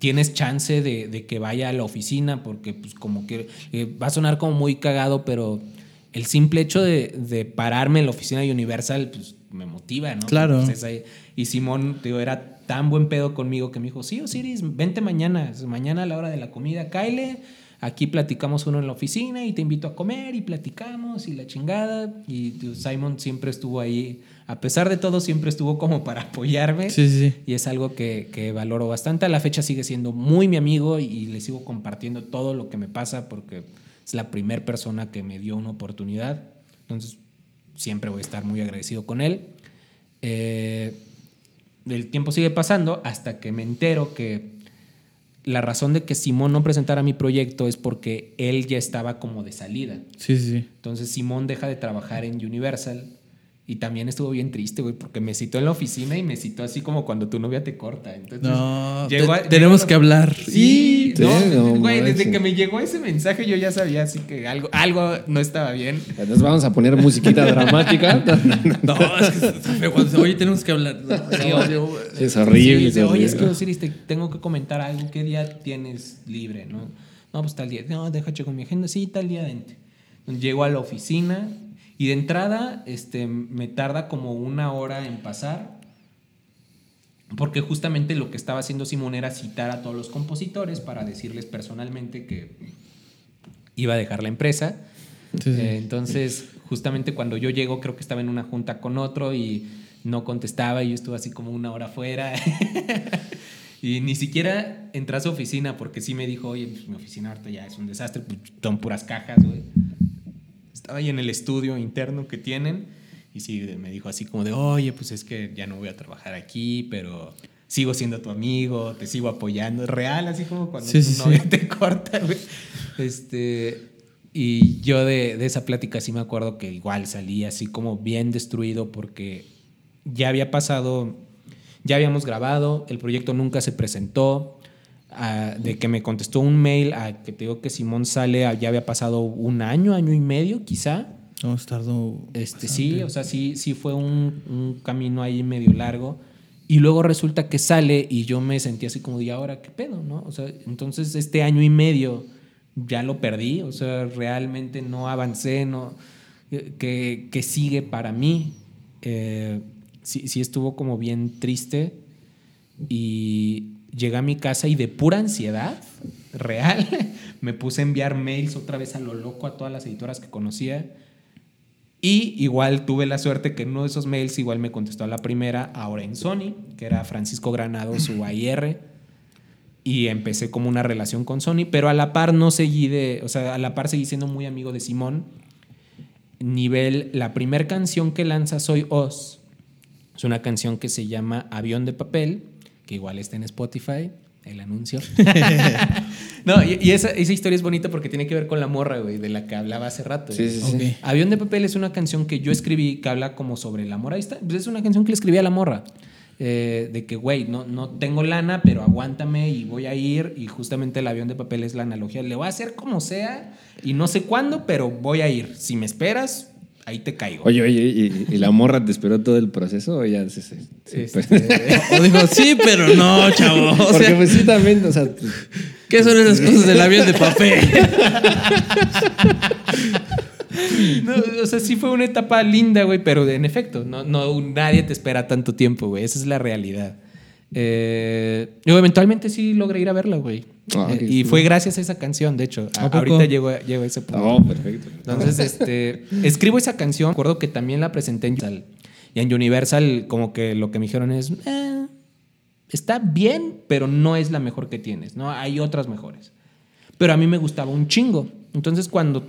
tienes chance de, que vaya a la oficina porque pues como que eh, va a sonar como muy cagado, pero el simple hecho de, pararme en la oficina de Universal pues me motiva, ¿no? Claro. y Simón, digo, era tan buen pedo conmigo que me dijo, sí, Osiris, vente mañana, mañana a la hora de la comida, Kyle, aquí platicamos uno en la oficina y te invito a comer y platicamos y la chingada. Y Simon siempre estuvo ahí a pesar de todo, siempre estuvo como para apoyarme. Sí, sí. Y es algo que, valoro bastante. A la fecha sigue siendo muy mi amigo y, le sigo compartiendo todo lo que me pasa porque es la primera persona que me dio una oportunidad. Entonces, siempre voy a estar muy agradecido con él. Eh, el tiempo sigue pasando hasta que me entero que la razón de que Simón no presentara mi proyecto es porque él ya estaba como de salida. Sí, sí. Entonces Simón deja de trabajar en Universal y también estuvo bien triste, güey, porque me citó en la oficina y me citó así como cuando tu novia te corta. Entonces, no, tenemos que hablar. Sí, no, güey, desde que me llegó ese mensaje yo ya sabía así que algo, algo no estaba bien. Entonces vamos a poner musiquita dramática. no, es que cuando oye, tenemos que hablar. es horrible. Sí, oye, es que Osiris, te tengo que comentar algo. ¿Qué día tienes libre? No, no pues tal día. No, déjate con mi agenda. Sí, tal día, vente. Llego a la oficina y de entrada, este, me tarda como una hora en pasar, porque justamente lo que estaba haciendo Simón era citar a todos los compositores para decirles personalmente que iba a dejar la empresa. Eh, entonces, justamente cuando yo llego, creo que estaba en una junta con otro y no contestaba y yo estuve así como una hora fuera. y ni siquiera entré a su oficina porque sí me dijo, oye, pues, mi oficina ahorita ya es un desastre, pues, son puras cajas, güey estaba ahí en el estudio interno que tienen y sí, me dijo así como de, oye, pues es que ya no voy a trabajar aquí, pero sigo siendo tu amigo, te sigo apoyando. Real, así como cuando tu novia te corta, güey. Este, y yo de, de, esa plática sí me acuerdo que igual salí así como bien destruido porque ya había pasado, ya habíamos grabado, el proyecto nunca se presentó, de que me contestó un mail a que te digo que Simón sale, ya había pasado un año, año y medio quizá. No, tardó. Este, sí, o sea, sí, sí fue un, un, camino ahí medio largo. Y luego resulta que sale y yo me sentí así como, ¿y ahora qué pedo? ¿no? O sea, entonces este año y medio ya lo perdí, o sea, realmente no avancé, no, que, que sigue para mí. Eh, sí, sí estuvo como bien triste y llegué a mi casa y de pura ansiedad real me puse a enviar mails otra vez a lo loco a todas las editoras que conocía. Y igual tuve la suerte que uno de esos mails igual me contestó a la primera, ahora en Sony, que era Francisco Granado, su AIR. Y empecé como una relación con Sony, pero a la par no seguí de, o sea, a la par seguí siendo muy amigo de Simón. Nivel, la primera canción que lanza Soy Oz. Es una canción que se llama Avión de Papel que igual está en Spotify, el anuncio. no, y, esa, historia es bonita porque tiene que ver con la morra, güey, de la que hablaba hace rato. Sí, sí, sí. Avión de papel es una canción que yo escribí que habla como sobre la morra. está, pues es una canción que le escribí a la morra. Eh, de que, güey, no, no tengo lana, pero aguántame y voy a ir. Y justamente el avión de papel es la analogía. Le voy a hacer como sea y no sé cuándo, pero voy a ir. Si me esperas, ahí te caigo. Oye, oye, ¿y, la morra te esperó todo el proceso o ya se, este, O dijo, sí, pero no, chavo. Porque pues sí también, o sea... Pues, ¿Qué son esas cosas del avión de papel? no, o sea, sí fue una etapa linda, güey, pero en efecto, no, no, nadie te espera tanto tiempo, güey. Esa es la realidad. Eh, yo eventualmente sí logré ir a verla, güey. Ah, eh, y fue gracias a esa canción, de hecho. ahorita llego, a ese punto. Oh, perfecto. Entonces, este, escribo esa canción. Recuerdo que también la presenté en Universal. Y en Universal, como que lo que me dijeron es: eh, está bien, pero no es la mejor que tienes. ¿no? Hay otras mejores. Pero a mí me gustaba un chingo. Entonces, cuando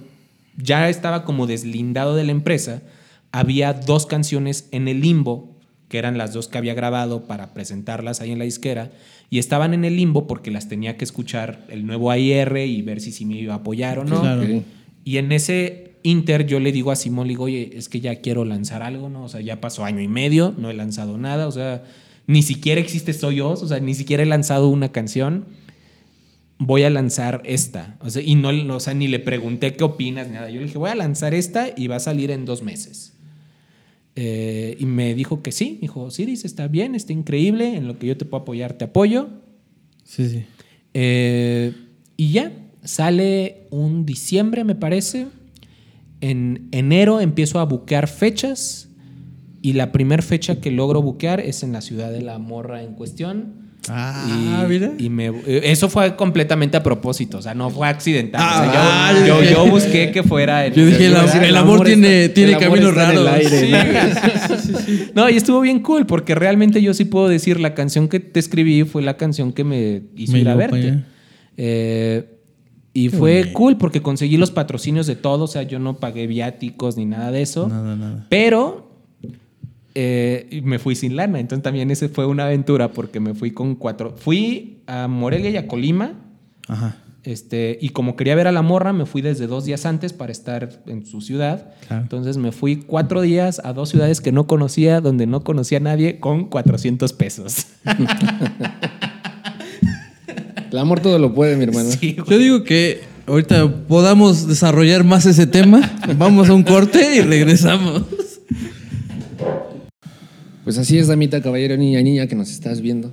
ya estaba como deslindado de la empresa, había dos canciones en el limbo que eran las dos que había grabado para presentarlas ahí en la disquera, y estaban en el limbo porque las tenía que escuchar el nuevo AIR y ver si, si me iba a apoyar o no. Y en ese inter yo le digo a Simón, le digo, oye, es que ya quiero lanzar algo, ¿no? O sea, ya pasó año y medio, no he lanzado nada, o sea, ni siquiera existe Soy Yo, o sea, ni siquiera he lanzado una canción. Voy a lanzar esta. O sea, y no, o sea, ni le pregunté qué opinas, nada. Yo le dije, voy a lanzar esta y va a salir en dos meses. Eh, y me dijo que sí. dijo, Siris, está bien, está increíble. En lo que yo te puedo apoyar, te apoyo. Sí, sí. Eh, y ya, sale un diciembre, me parece. En enero empiezo a buquear fechas. Y la primera fecha que logro buquear es en la ciudad de la morra en cuestión. Ah, y, mira. y me, eso fue completamente a propósito, o sea, no fue accidental. O sea, Ah, yo, yo, vale. yo busqué que fuera. el- Yo dije, el, iba a am- decir, el amor tiene, está- tiene amor aire, Sí. No, y estuvo bien cool porque realmente yo sí puedo decir la canción que te escribí fue la canción que me hizo Me ir a verte. Eh, y fue cool porque conseguí los patrocinios de todo, o sea, yo no pagué viáticos ni nada de eso. Nada, nada. Pero eh, y me fui sin lana, entonces también ese fue una aventura porque me fui con cuatro. Fui a Morelia y a Colima. Ajá. Este, y como quería ver a la morra, me fui desde dos días antes para estar en su ciudad. Claro. Entonces me fui cuatro días a dos ciudades que no conocía, donde no conocía a nadie, con 400 pesos. El amor todo lo puede, mi hermano. Sí. Yo digo que ahorita podamos desarrollar más ese tema. Vamos a un corte y regresamos. Pues así es, damita, caballero, niña, niña, que nos estás viendo.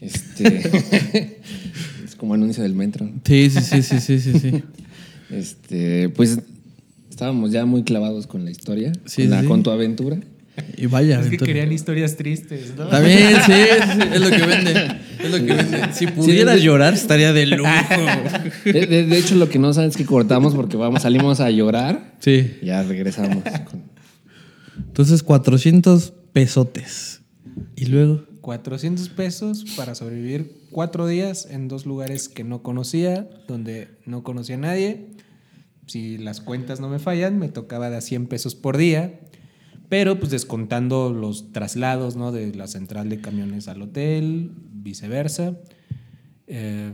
Este. es como anuncio del metro. Sí, sí, sí, sí, sí, sí. sí. Este, pues estábamos ya muy clavados con la historia, Sí, con, la- sí. con tu aventura. Y vaya. Es que querían historias tristes, ¿no? También, sí, sí, es lo que vende. Es lo que vende. Si pudieras llorar, estaría de lujo. De, de- de hecho, lo que no sabes es que cortamos porque vamos, salimos a llorar Sí. y ya regresamos. con- Entonces, 400 pesotes. Y luego. 400 pesos para sobrevivir cuatro días en dos lugares que no conocía, donde no conocía a nadie. Si las cuentas no me fallan, me tocaba de a 100 pesos por día, pero pues descontando los traslados ¿no? de la central de camiones al hotel, viceversa. Eh,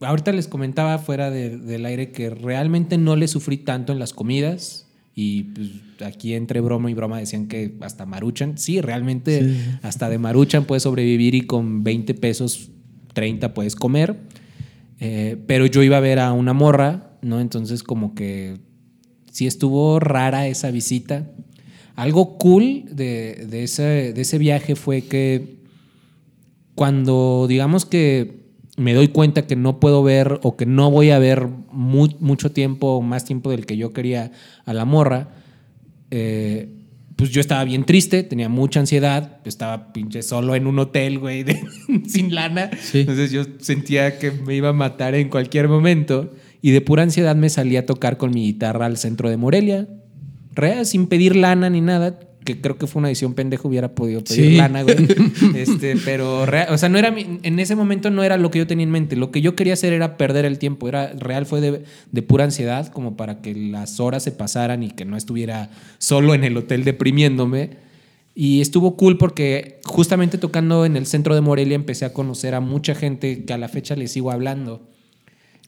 ahorita les comentaba fuera de- del aire que realmente no le sufrí tanto en las comidas. Y pues aquí entre broma y broma decían que hasta Maruchan, sí, realmente Sí. hasta de Maruchan puedes sobrevivir y con 20 pesos, 30 puedes comer. Eh, pero yo iba a ver a una morra, ¿no? Entonces como que sí estuvo rara esa visita. Algo cool de, de ese, de ese viaje fue que cuando digamos que me doy cuenta que no puedo ver o que no voy a ver mu- mucho tiempo o más tiempo del que yo quería a la morra, eh, pues yo estaba bien triste, tenía mucha ansiedad, estaba pinche solo en un hotel, güey, de- sin lana. Sí. Entonces yo sentía que me iba a matar en cualquier momento y de pura ansiedad me salí a tocar con mi guitarra al centro de Morelia, real, sin pedir lana ni nada, que creo que fue una edición pendejo, hubiera podido pedir Sí. lana, güey. Este, pero real, o sea, no era mi- en ese momento no era lo que yo tenía en mente. Lo que yo quería hacer era perder el tiempo. Era real fue de, de pura ansiedad, como para que las horas se pasaran y que no estuviera solo en el hotel deprimiéndome. Y estuvo cool porque justamente tocando en el centro de Morelia empecé a conocer a mucha gente que a la fecha les sigo hablando.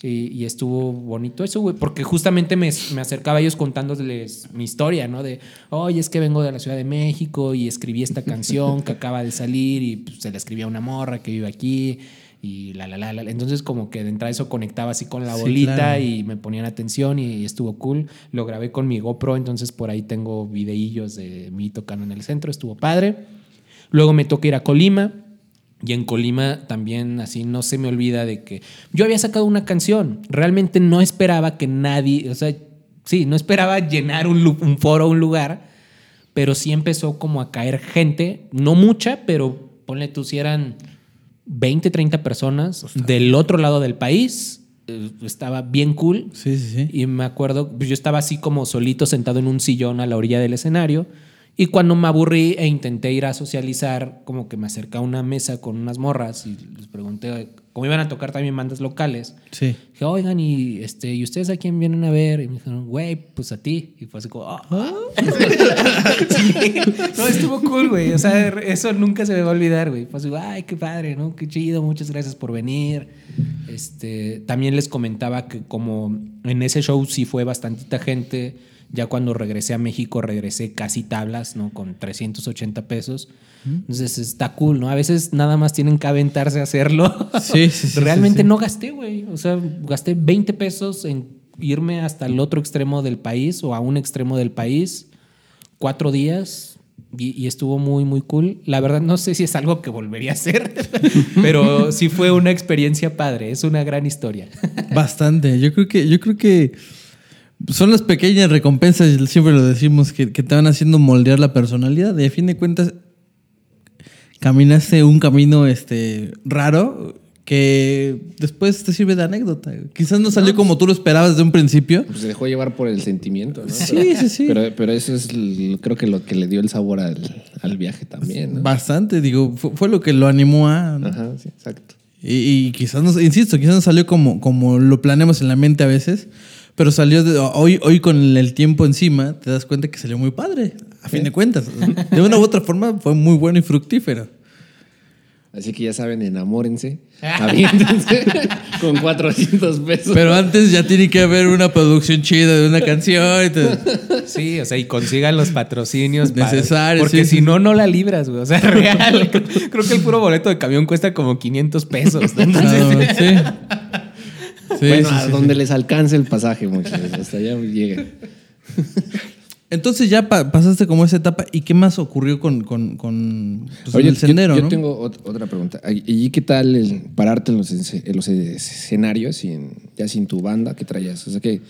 Y, y estuvo bonito eso, güey, porque justamente me, me acercaba a ellos contándoles mi historia, ¿no? De, oye, es que vengo de la Ciudad de México y escribí esta canción que acaba de salir y pues, se la escribí a una morra que vive aquí y la, la, la, la. Entonces como que de entrada eso conectaba así con la Sí, bolita claro. y me ponían atención y estuvo cool. Lo grabé con mi GoPro, entonces por ahí tengo videillos de mí tocando en el centro, estuvo padre. Luego me toca ir a Colima. Y en Colima también así no se me olvida de que yo había sacado una canción. Realmente no esperaba que nadie, o sea, sí, no esperaba llenar un, foro, un lugar, pero sí empezó como a caer gente, no mucha, pero ponle tú si eran 20, 30 personas del otro lado del país. eh, Estaba bien cool. Sí, sí, sí. Y me acuerdo, pues yo estaba así como solito sentado en un sillón a la orilla del escenario. Y cuando me aburrí e intenté ir a socializar, como que me acerqué a una mesa con unas morras y les pregunté, cómo iban a tocar también bandas locales. Sí. Dije, oigan, ¿y, este, ¿y ustedes a quién vienen a ver? Y me dijeron, güey, pues a ti. Y fue así como, "Ah". Sí. No, estuvo cool, güey. O sea, eso nunca se me va a olvidar, güey. Fue así, ay, qué padre, ¿no? Qué chido, muchas gracias por venir. Este, también les comentaba que como en ese show sí fue bastantita gente, ya cuando regresé a México regresé casi tablas, ¿no? Con 380 pesos. Entonces está cool, ¿no? A veces nada más tienen que aventarse a hacerlo. Sí, sí, sí, Realmente sí, sí. no gasté, güey. O sea, gasté 20 pesos en irme hasta el otro extremo del país o a un extremo del país. cuatro días y, estuvo muy, muy cool. La verdad, no sé si es algo que volvería a hacer, pero sí fue una experiencia padre. Es una gran historia. Bastante. Yo creo que, yo creo que son las pequeñas recompensas, siempre lo decimos, que, que te van haciendo moldear la personalidad. Y a fin de cuentas, caminaste un camino este, raro que después te sirve de anécdota. Quizás no salió como tú lo esperabas desde un principio. Pues se dejó llevar por el sentimiento, ¿no? Sí, sí, sí. Pero, eso es, creo que lo que le dio el sabor al, viaje también, ¿no? Bastante, digo, fue, lo que lo animó a... Ajá, sí, exacto. Y, quizás, no, insisto, quizás no salió como, como lo planeamos en la mente a veces, pero salió de, hoy, hoy con el tiempo encima, te das cuenta que salió muy padre, a fin de cuentas. De una u otra forma fue muy bueno y fructífero. Así que ya saben, enamórense, aviéntense con 400 pesos. Pero antes ya tiene que haber una producción chida de una canción. Sí, o sea, y consigan los patrocinios necesarios. porque si no, no la libras, güey. O sea, real. Creo que el puro boleto de camión cuesta como 500 pesos. sí. bueno, a donde les alcance el pasaje, muchachos. Hasta allá lleguen. Entonces ya pasaste como esa etapa y qué más ocurrió con, con, pues, el sendero. Yo, tengo otra pregunta. ¿Y qué tal pararte en los, escenarios y ya sin tu banda que traías? O sea que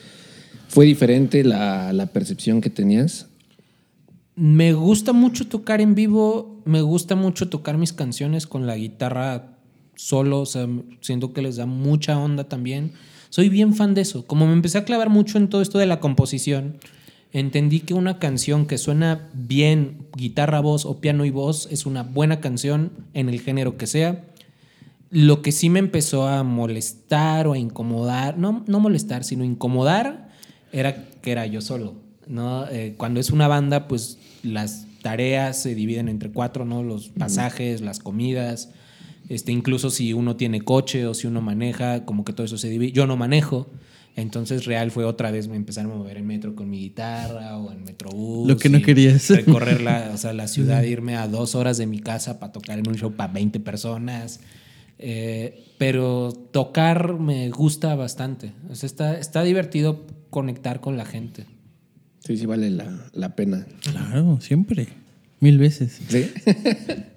fue diferente la, percepción que tenías. Me gusta mucho tocar en vivo, me gusta mucho tocar mis canciones con la guitarra solo, o sea, siento que les da mucha onda también. Soy bien fan de eso. Como me empecé a clavar mucho en todo esto de la composición, entendí que una canción que suena bien, guitarra, voz o piano y voz, es una buena canción en el género que sea. Lo que sí me empezó a molestar o a incomodar, no, no molestar, sino incomodar, era que era yo solo. ¿no? Eh, cuando es una banda, pues las tareas se dividen entre cuatro, ¿no? Los pasajes, las comidas, este, incluso si uno tiene coche o si uno maneja, como que todo eso se divide. Yo no manejo, entonces real fue otra vez me empezaron a mover en metro con mi guitarra o en metrobús. Lo que no querías. Recorrer la, o sea, la ciudad, irme a dos horas de mi casa para tocar en un show para 20 personas. Eh, pero tocar me gusta bastante. O sea, está, está divertido conectar con la gente. Sí, sí vale la, pena. Claro, siempre. Mil veces. Sí.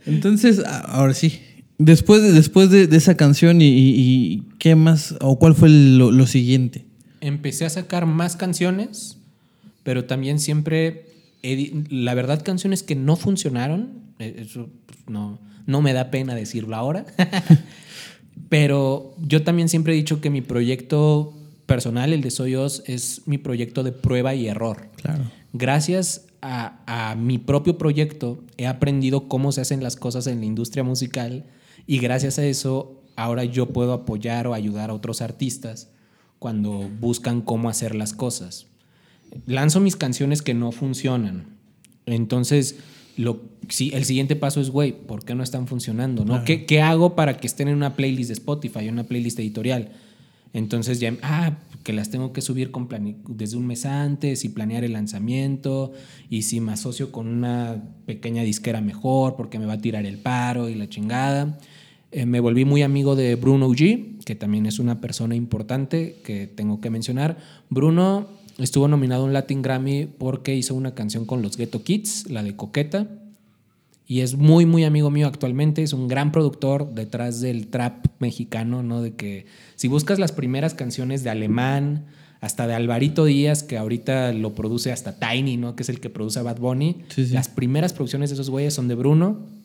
Entonces, ahora sí. Después de, después de, esa canción y, qué más, o cuál fue lo siguiente empecé a sacar más canciones, pero también siempre, la verdad, canciones que no funcionaron, eh, eso pues, no, no me da pena decirlo ahora, pero yo también siempre he dicho que mi proyecto personal, el de Soy es mi proyecto de prueba y error. Claro. Gracias a, a, mi propio proyecto he aprendido cómo se hacen las cosas en la industria musical y gracias a eso ahora yo puedo apoyar o ayudar a otros artistas cuando buscan cómo hacer las cosas. Lanzo mis canciones que no funcionan. Entonces, lo, sí, el siguiente paso es, güey, ¿por qué no están funcionando? ¿no? ¿Qué, ¿Qué, hago para que estén en una playlist de Spotify, una playlist editorial? Entonces ya, ah, que las tengo que subir con desde un mes antes y planear el lanzamiento y si me asocio con una pequeña disquera mejor porque me va a tirar el paro y la chingada. Eh, me volví muy amigo de Bruno G, que también es una persona importante que tengo que mencionar. Bruno estuvo nominado a un Latin Grammy porque hizo una canción con los Ghetto Kids, la de Coqueta. Y es muy, muy amigo mío actualmente. Es un gran productor detrás del trap mexicano, ¿no? De que si buscas las primeras canciones de Alemán, hasta de Alvarito Díaz, que ahorita lo produce hasta Tiny, ¿no? Que es el que produce a Bad Bunny. Las primeras producciones de esos güeyes son de Bruno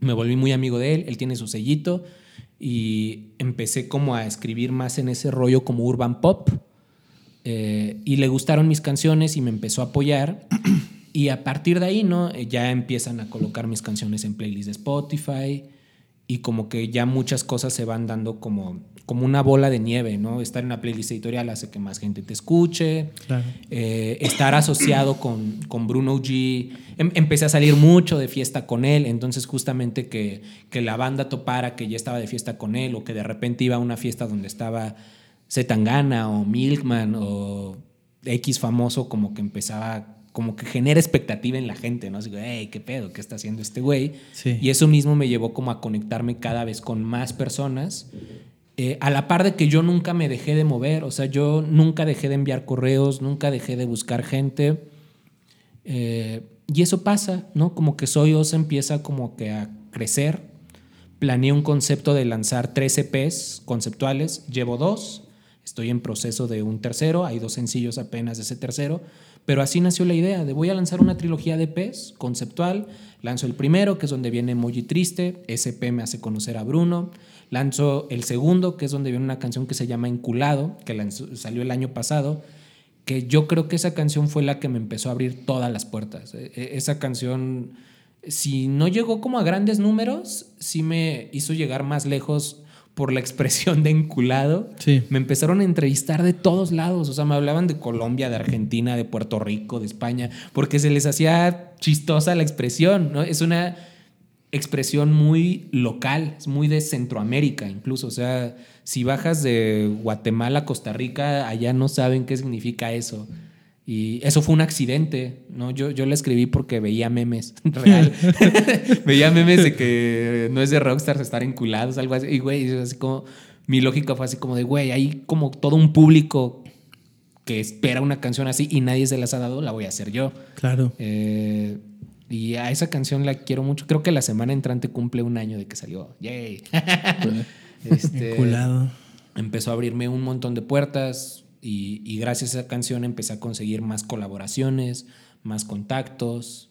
me volví muy amigo de él, él tiene su sellito y empecé como a escribir más en ese rollo como urban pop eh, y le gustaron mis canciones y me empezó a apoyar y a partir de ahí no ya empiezan a colocar mis canciones en playlists de Spotify y como que ya muchas cosas se van dando como, como una bola de nieve, ¿no? Estar en una playlist editorial hace que más gente te escuche. Eh, estar asociado con, con Bruno G. Em, empecé a salir mucho de fiesta con él, entonces justamente que, que, la banda topara que ya estaba de fiesta con él o que de repente iba a una fiesta donde estaba Zetangana o Milkman o X famoso como que empezaba como que genera expectativa en la gente, ¿no? Así que, hey, ¿qué pedo? ¿Qué está haciendo este güey? Y eso mismo me llevó como a conectarme cada vez con más personas, eh, a la par de que yo nunca me dejé de mover, o sea, yo nunca dejé de enviar correos, nunca dejé de buscar gente. Eh, y eso pasa, ¿no? Como que Soy Os empieza como que a crecer. Planeé un concepto de lanzar tres EPs conceptuales, llevo dos, estoy en proceso de un tercero, hay dos sencillos apenas de ese tercero, pero así nació la idea de voy a lanzar una trilogía de EPs conceptual, lanzo el primero, que es donde viene Emoji Triste, ese EP me hace conocer a Bruno, lanzo el segundo, que es donde viene una canción que se llama Enculado, que salió el año pasado, que yo creo que esa canción fue la que me empezó a abrir todas las puertas. E, e, esa canción, si no llegó como a grandes números, sí me hizo llegar más lejos por la expresión de enculado. Sí. Me empezaron a entrevistar de todos lados, o sea, me hablaban de Colombia, de Argentina, de Puerto Rico, de España, porque se les hacía chistosa la expresión, ¿no? Es una expresión muy local, es muy de Centroamérica incluso, o sea, si bajas de Guatemala a Costa Rica, allá no saben qué significa eso. Y eso fue un accidente, ¿no? Yo, yo le escribí porque veía memes, real. veía memes de que no es de rockstars estar enculados, algo así. Y, güey, así como, mi lógica fue así como de, güey, hay como todo un público que espera una canción así y nadie se las ha dado, la voy a hacer yo. Claro. Eh, y a esa canción la quiero mucho. Creo que la semana entrante cumple un año de que salió. ¡Yay! este, empezó a abrirme un montón de puertas y, y, gracias a esa canción empecé a conseguir más colaboraciones, más contactos.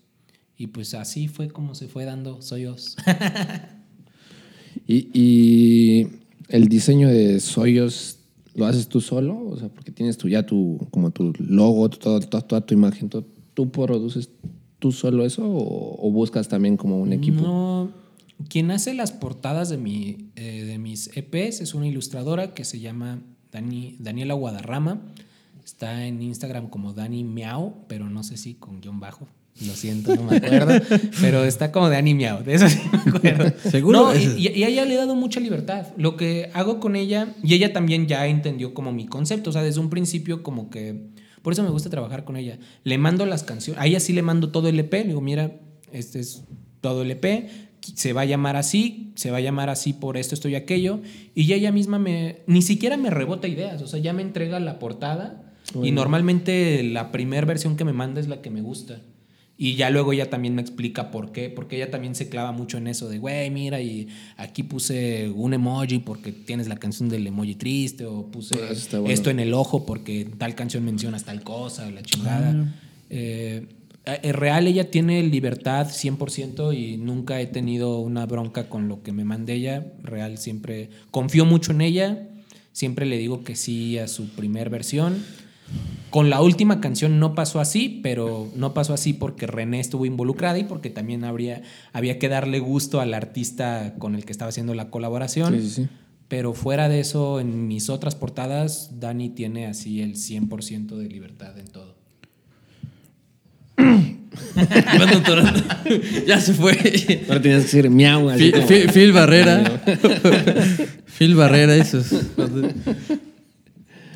Y pues así fue como se fue dando Soyos. y, y el diseño de Soyos lo haces tú solo, o sea, porque tienes tú ya tu, como tu logo, toda, toda tu imagen, tú produces tú solo eso o, buscas también como un equipo? No, quien hace las portadas de, mi, eh, de mis EPs es una ilustradora que se llama Dani, Daniela Guadarrama. Está en Instagram como Dani Miau, pero no sé si con guion bajo. Lo siento, no me acuerdo. pero está como Dani Miau, de eso sí me acuerdo. Seguro. No, y, y, a ella le he dado mucha libertad. Lo que hago con ella, y ella también ya entendió como mi concepto. O sea, desde un principio, como que por eso me gusta trabajar con ella. Le mando las canciones, a ella sí le mando todo el EP, le digo, mira, este es todo el EP, se va a llamar así, se va a llamar así por esto, esto y aquello, y ella misma me, ni siquiera me rebota ideas, o sea, ya me entrega la portada y normalmente la primera versión que me manda es la que me gusta. Y ya luego ella también me explica por qué, porque ella también se clava mucho en eso de, güey, mira, y aquí puse un emoji porque tienes la canción del emoji triste, o puse ah, esto en el ojo porque tal canción mencionas tal cosa, la chingada. Ah. Eh, real ella tiene libertad 100% y nunca he tenido una bronca con lo que me mande ella. Real siempre confío mucho en ella, siempre le digo que sí a su primer versión con la última canción no pasó así, pero no pasó así porque René estuvo involucrada y porque también habría, había que darle gusto al artista con el que estaba haciendo la colaboración. Pero fuera de eso, en mis otras portadas, Dani tiene así el 100% de libertad en todo. ya se fue. Ahora tenías que decir miau. Phil, Barrera. Phil Barrera, eso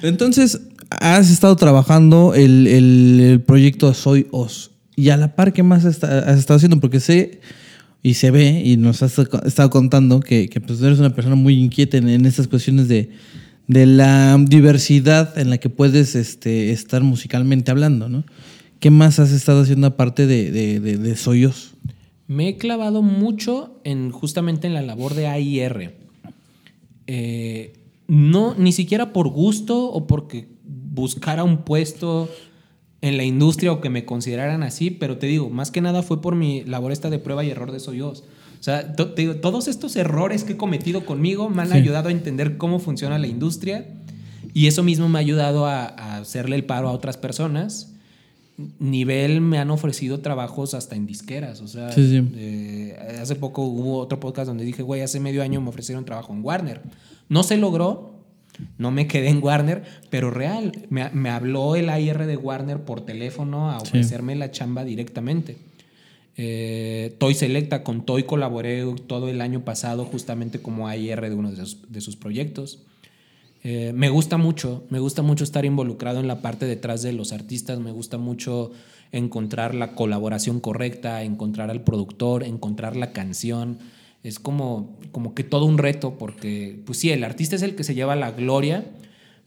Entonces, has estado trabajando el, el, proyecto Soy Os. Y a la par, ¿qué más has estado haciendo? Porque sé y se ve, y nos has estado contando que, que pues eres una persona muy inquieta en, en estas cuestiones de, de, la diversidad en la que puedes este, estar musicalmente hablando, ¿no? ¿Qué más has estado haciendo aparte de, de, de, de Soyos? Me he clavado mucho en justamente en la labor de AIR. Eh, no, ni siquiera por gusto o porque buscara un puesto en la industria o que me consideraran así, pero te digo, más que nada fue por mi labor esta de prueba y error de Soyos. O sea, te digo, todos estos errores que he cometido conmigo me han ayudado a entender cómo funciona la industria y eso mismo me ha ayudado a, hacerle el paro a otras personas. Nivel me han ofrecido trabajos hasta en disqueras. O sea, eh, hace poco hubo otro podcast donde dije, güey, hace medio año me ofrecieron trabajo en Warner. No se logró, no me quedé en Warner, pero real, me, habló el AIR de Warner por teléfono a ofrecerme la chamba directamente. Eh, Toy Selecta, con Toy colaboré todo el año pasado justamente como AIR de uno de sus, proyectos. Eh, me gusta mucho, me gusta mucho estar involucrado en la parte detrás de los artistas, me gusta mucho encontrar la colaboración correcta, encontrar al productor, encontrar la canción. Es como, como que todo un reto, porque, pues sí, el artista es el que se lleva la gloria,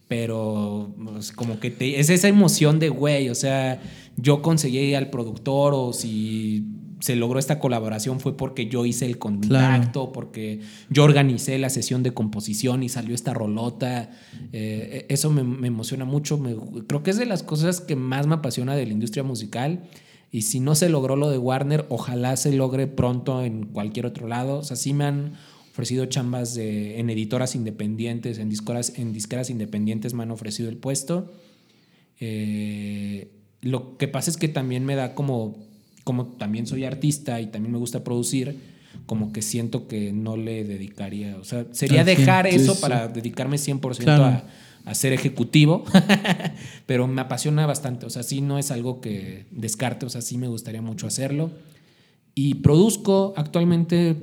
pero pues, como que te, es esa emoción de, güey, o sea, yo conseguí al productor o si se logró esta colaboración fue porque yo hice el contacto, porque yo organicé la sesión de composición y salió esta rolota. Eh, eso me, emociona mucho. creo que es de las cosas que más me apasiona de la industria musical. Y si no se logró lo de Warner, ojalá se logre pronto en cualquier otro lado. O sea, sí me han ofrecido chambas de, en editoras independientes, en disqueras, en disqueras independientes me han ofrecido el puesto. Eh, lo que pasa es que también me da como como también soy artista y también me gusta producir, como que siento que no le dedicaría, o sea, sería dejar eso para dedicarme 100% a, a, ser ejecutivo, pero me apasiona bastante, o sea, sí no es algo que descarte, o sea, sí me gustaría mucho hacerlo. Y produzco actualmente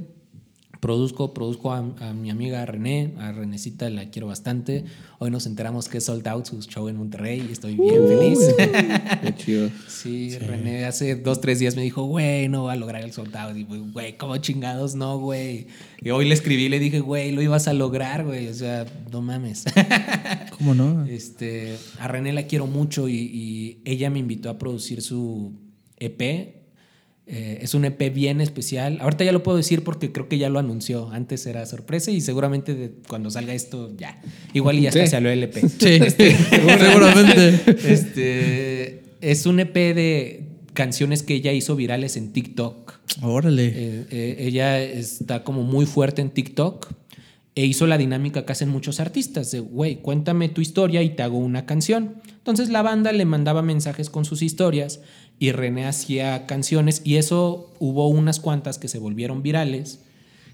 Produzco, produzco a, mi amiga René, a Renecita la quiero bastante. Hoy nos enteramos que es sold out su show en Monterrey y estoy bien feliz. Qué chido. Sí, René hace dos, tres días me dijo, güey, no va a lograr el sold out. Y güey, ¿cómo chingados no, güey? Y hoy le escribí y le dije, güey, lo ibas a lograr, güey. O sea, no mames. ¿Cómo no? Este, a René la quiero mucho y, y ella me invitó a producir su EP eh, es un EP bien especial. Ahorita ya lo puedo decir porque creo que ya lo anunció. Antes era sorpresa y seguramente cuando salga esto ya. Igual y ya está, salió el EP. Sí, este, seguramente. Este, es un EP de canciones que ella hizo virales en TikTok. Órale. Eh, eh, ella está como muy fuerte en TikTok e hizo la dinámica que hacen muchos artistas de, güey, cuéntame tu historia y te hago una canción. Entonces la banda le mandaba mensajes con sus historias y René hacía canciones y eso hubo unas cuantas que se volvieron virales,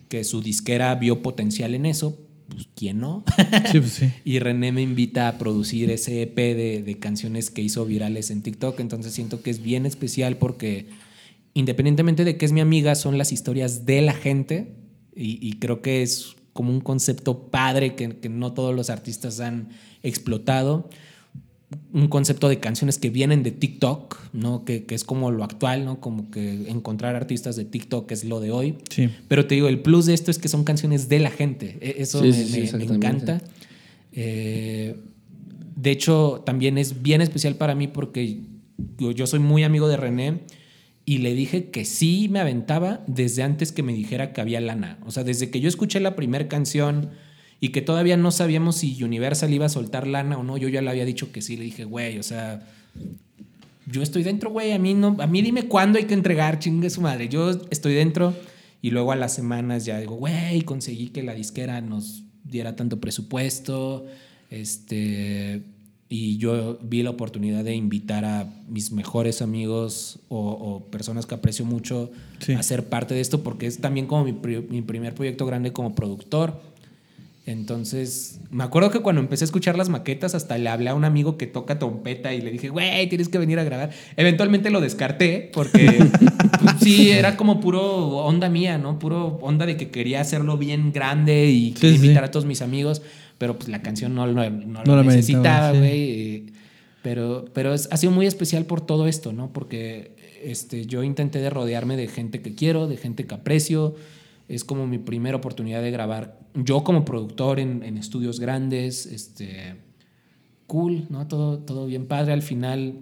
que su disquera vio potencial en eso, pues ¿quién no? Sí, pues sí. y René me invita a producir ese EP de, canciones que hizo virales en TikTok, entonces siento que es bien especial porque independientemente de que es mi amiga, son las historias de la gente y, creo que es como un concepto padre que, que no todos los artistas han explotado un concepto de canciones que vienen de TikTok, ¿no? Que, es como lo actual, ¿no? Como que encontrar artistas de TikTok es lo de hoy. Sí. Pero te digo, el plus de esto es que son canciones de la gente. E, eso me, encanta. Eh, de hecho, también es bien especial para mí porque yo, soy muy amigo de René y le dije que sí me aventaba desde antes que me dijera que había lana. O sea, desde que yo escuché la primera canción y que todavía no sabíamos si Universal iba a soltar lana o no. Yo ya le había dicho que sí, le dije, güey, o sea, yo estoy dentro, güey, a mí no, a mí dime cuándo hay que entregar, chingue su madre. Yo estoy dentro y luego a las semanas ya digo, güey, conseguí que la disquera nos diera tanto presupuesto, este, y yo vi la oportunidad de invitar a mis mejores amigos o, personas que aprecio mucho a ser parte de esto porque es también como mi, mi primer proyecto grande como productor entonces, me acuerdo que cuando empecé a escuchar las maquetas, hasta le hablé a un amigo que toca trompeta y le dije, güey, tienes que venir a grabar. Eventualmente lo descarté porque pues, sí, era como puro onda mía, ¿no? Puro onda de que quería hacerlo bien grande y invitar a todos mis amigos, pero pues la canción no, lo necesitaba, güey. Pero, pero ha sido muy especial por todo esto, ¿no? Porque este, yo intenté de rodearme de gente que quiero, de gente que aprecio es como mi primera oportunidad de grabar yo como productor en, estudios grandes, este, cool, ¿no? Todo, todo bien padre. Al final,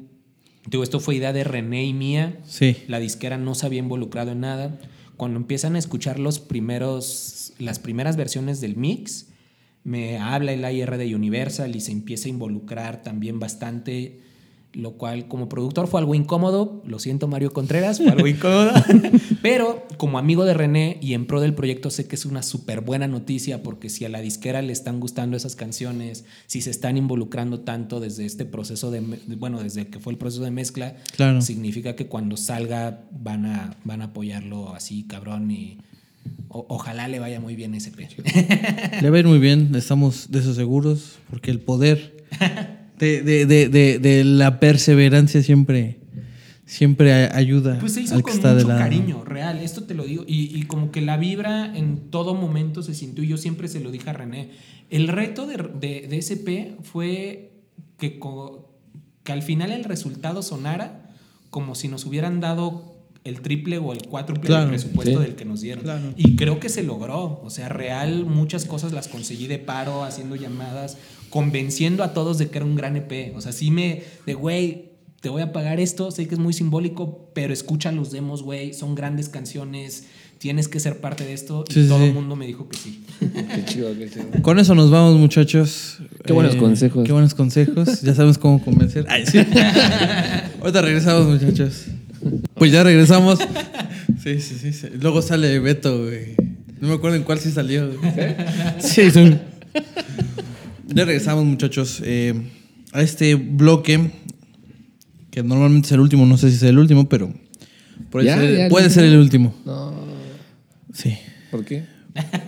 digo, esto fue idea de René y mía. Sí. La disquera no se había involucrado en nada. Cuando empiezan a escuchar los primeros, las primeras versiones del mix, me habla el AIR de Universal y se empieza a involucrar también bastante lo cual como productor fue algo incómodo, lo siento Mario Contreras, fue algo incómodo, pero como amigo de René y en pro del proyecto sé que es una súper buena noticia porque si a la disquera le están gustando esas canciones, si se están involucrando tanto desde este proceso de, bueno, desde que fue el proceso de mezcla, significa que cuando salga van a, van a apoyarlo así, cabrón, y ojalá le vaya muy bien ese pecho. Le va a ir muy bien, estamos de eso seguros, porque el poder de, de, de, de, la perseverancia siempre, siempre ayuda. Pues se hizo con mucho cariño, real, esto te lo digo. Y, y, como que la vibra en todo momento se sintió, y yo siempre se lo dije a René. El reto de, de, SP fue que, que al final el resultado sonara como si nos hubieran dado el triple o el cuádruple del presupuesto del que nos dieron. Y creo que se logró. O sea, real, muchas cosas las conseguí de paro, haciendo llamadas, convenciendo a todos de que era un gran EP. O sea, sí me, de güey, te voy a pagar esto, sé que es muy simbólico, pero escucha los demos, güey, son grandes canciones, tienes que ser parte de esto. y todo el mundo me dijo que sí. qué chido, qué chido. Con eso nos vamos, muchachos. Qué buenos eh, consejos. Qué buenos consejos. Ya sabemos cómo convencer. Ay, sí. Ahorita regresamos, muchachos. Pues ya regresamos. Sí, sí, sí. Luego sale Beto, güey. No me acuerdo en cuál sí salió. Sí, sí. Ya regresamos, muchachos, eh, a este bloque que normalmente es el último, no sé si es el último, pero puede, ser, puede ser, el último. No. Sí. ¿Por qué?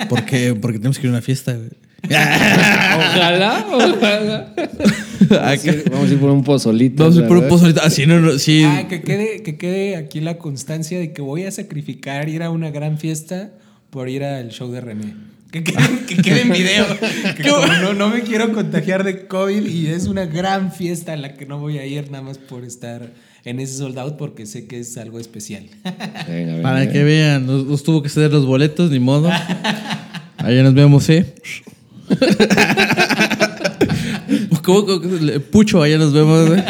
Porque, porque tenemos que ir a una fiesta. ojalá, ojalá. Vamos a, ir, por un pozolito. Vamos a ir por un pozolito. Así ah, no, no, sí. Ah, que quede, que quede aquí la constancia de que voy a sacrificar ir a una gran fiesta por ir al show de René. Que quede, en video. Que no, no me quiero contagiar de COVID y es una gran fiesta a la que no voy a ir nada más por estar en ese sold out porque sé que es algo especial. Para que vean, nos, tuvo que ceder los boletos, ni modo. Allá nos vemos, ¿eh? Pucho, allá nos vemos, ¿eh?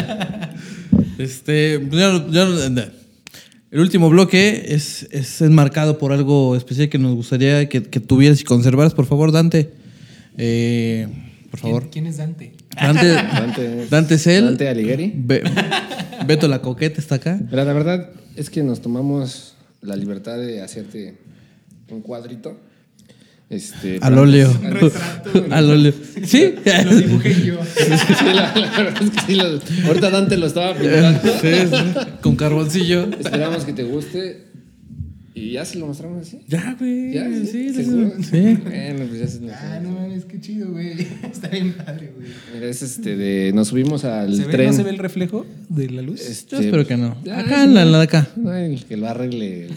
Este, ya, ya, el último bloque es, es, enmarcado por algo especial que nos gustaría que, que tuvieras y conservaras. Por favor, Dante. Eh, por favor. ¿Quién, es Dante? Dante, Dante, Dante es él. Dante Alighieri. Beto la coqueta está acá. Pero la verdad es que nos tomamos la libertad de hacerte un cuadrito este, al óleo. Al óleo. ¿Sí? Lo dibujé yo. Sí, la, verdad es que sí. ahorita Dante lo estaba pintando. Sí, sí, Con carboncillo. Esperamos que te guste. ¿Y ya se lo mostramos así? Ya, güey. Ya, sí, sí. Sí. Bueno, pues ya se lo Ah, no mames, qué chido, güey. Está bien padre, güey. Mira, es este de. Nos subimos al ¿Se tren. Ve, ¿No se ve el reflejo de la luz? Este, Yo espero que no. acá en la, la de acá. Ay, que lo arregle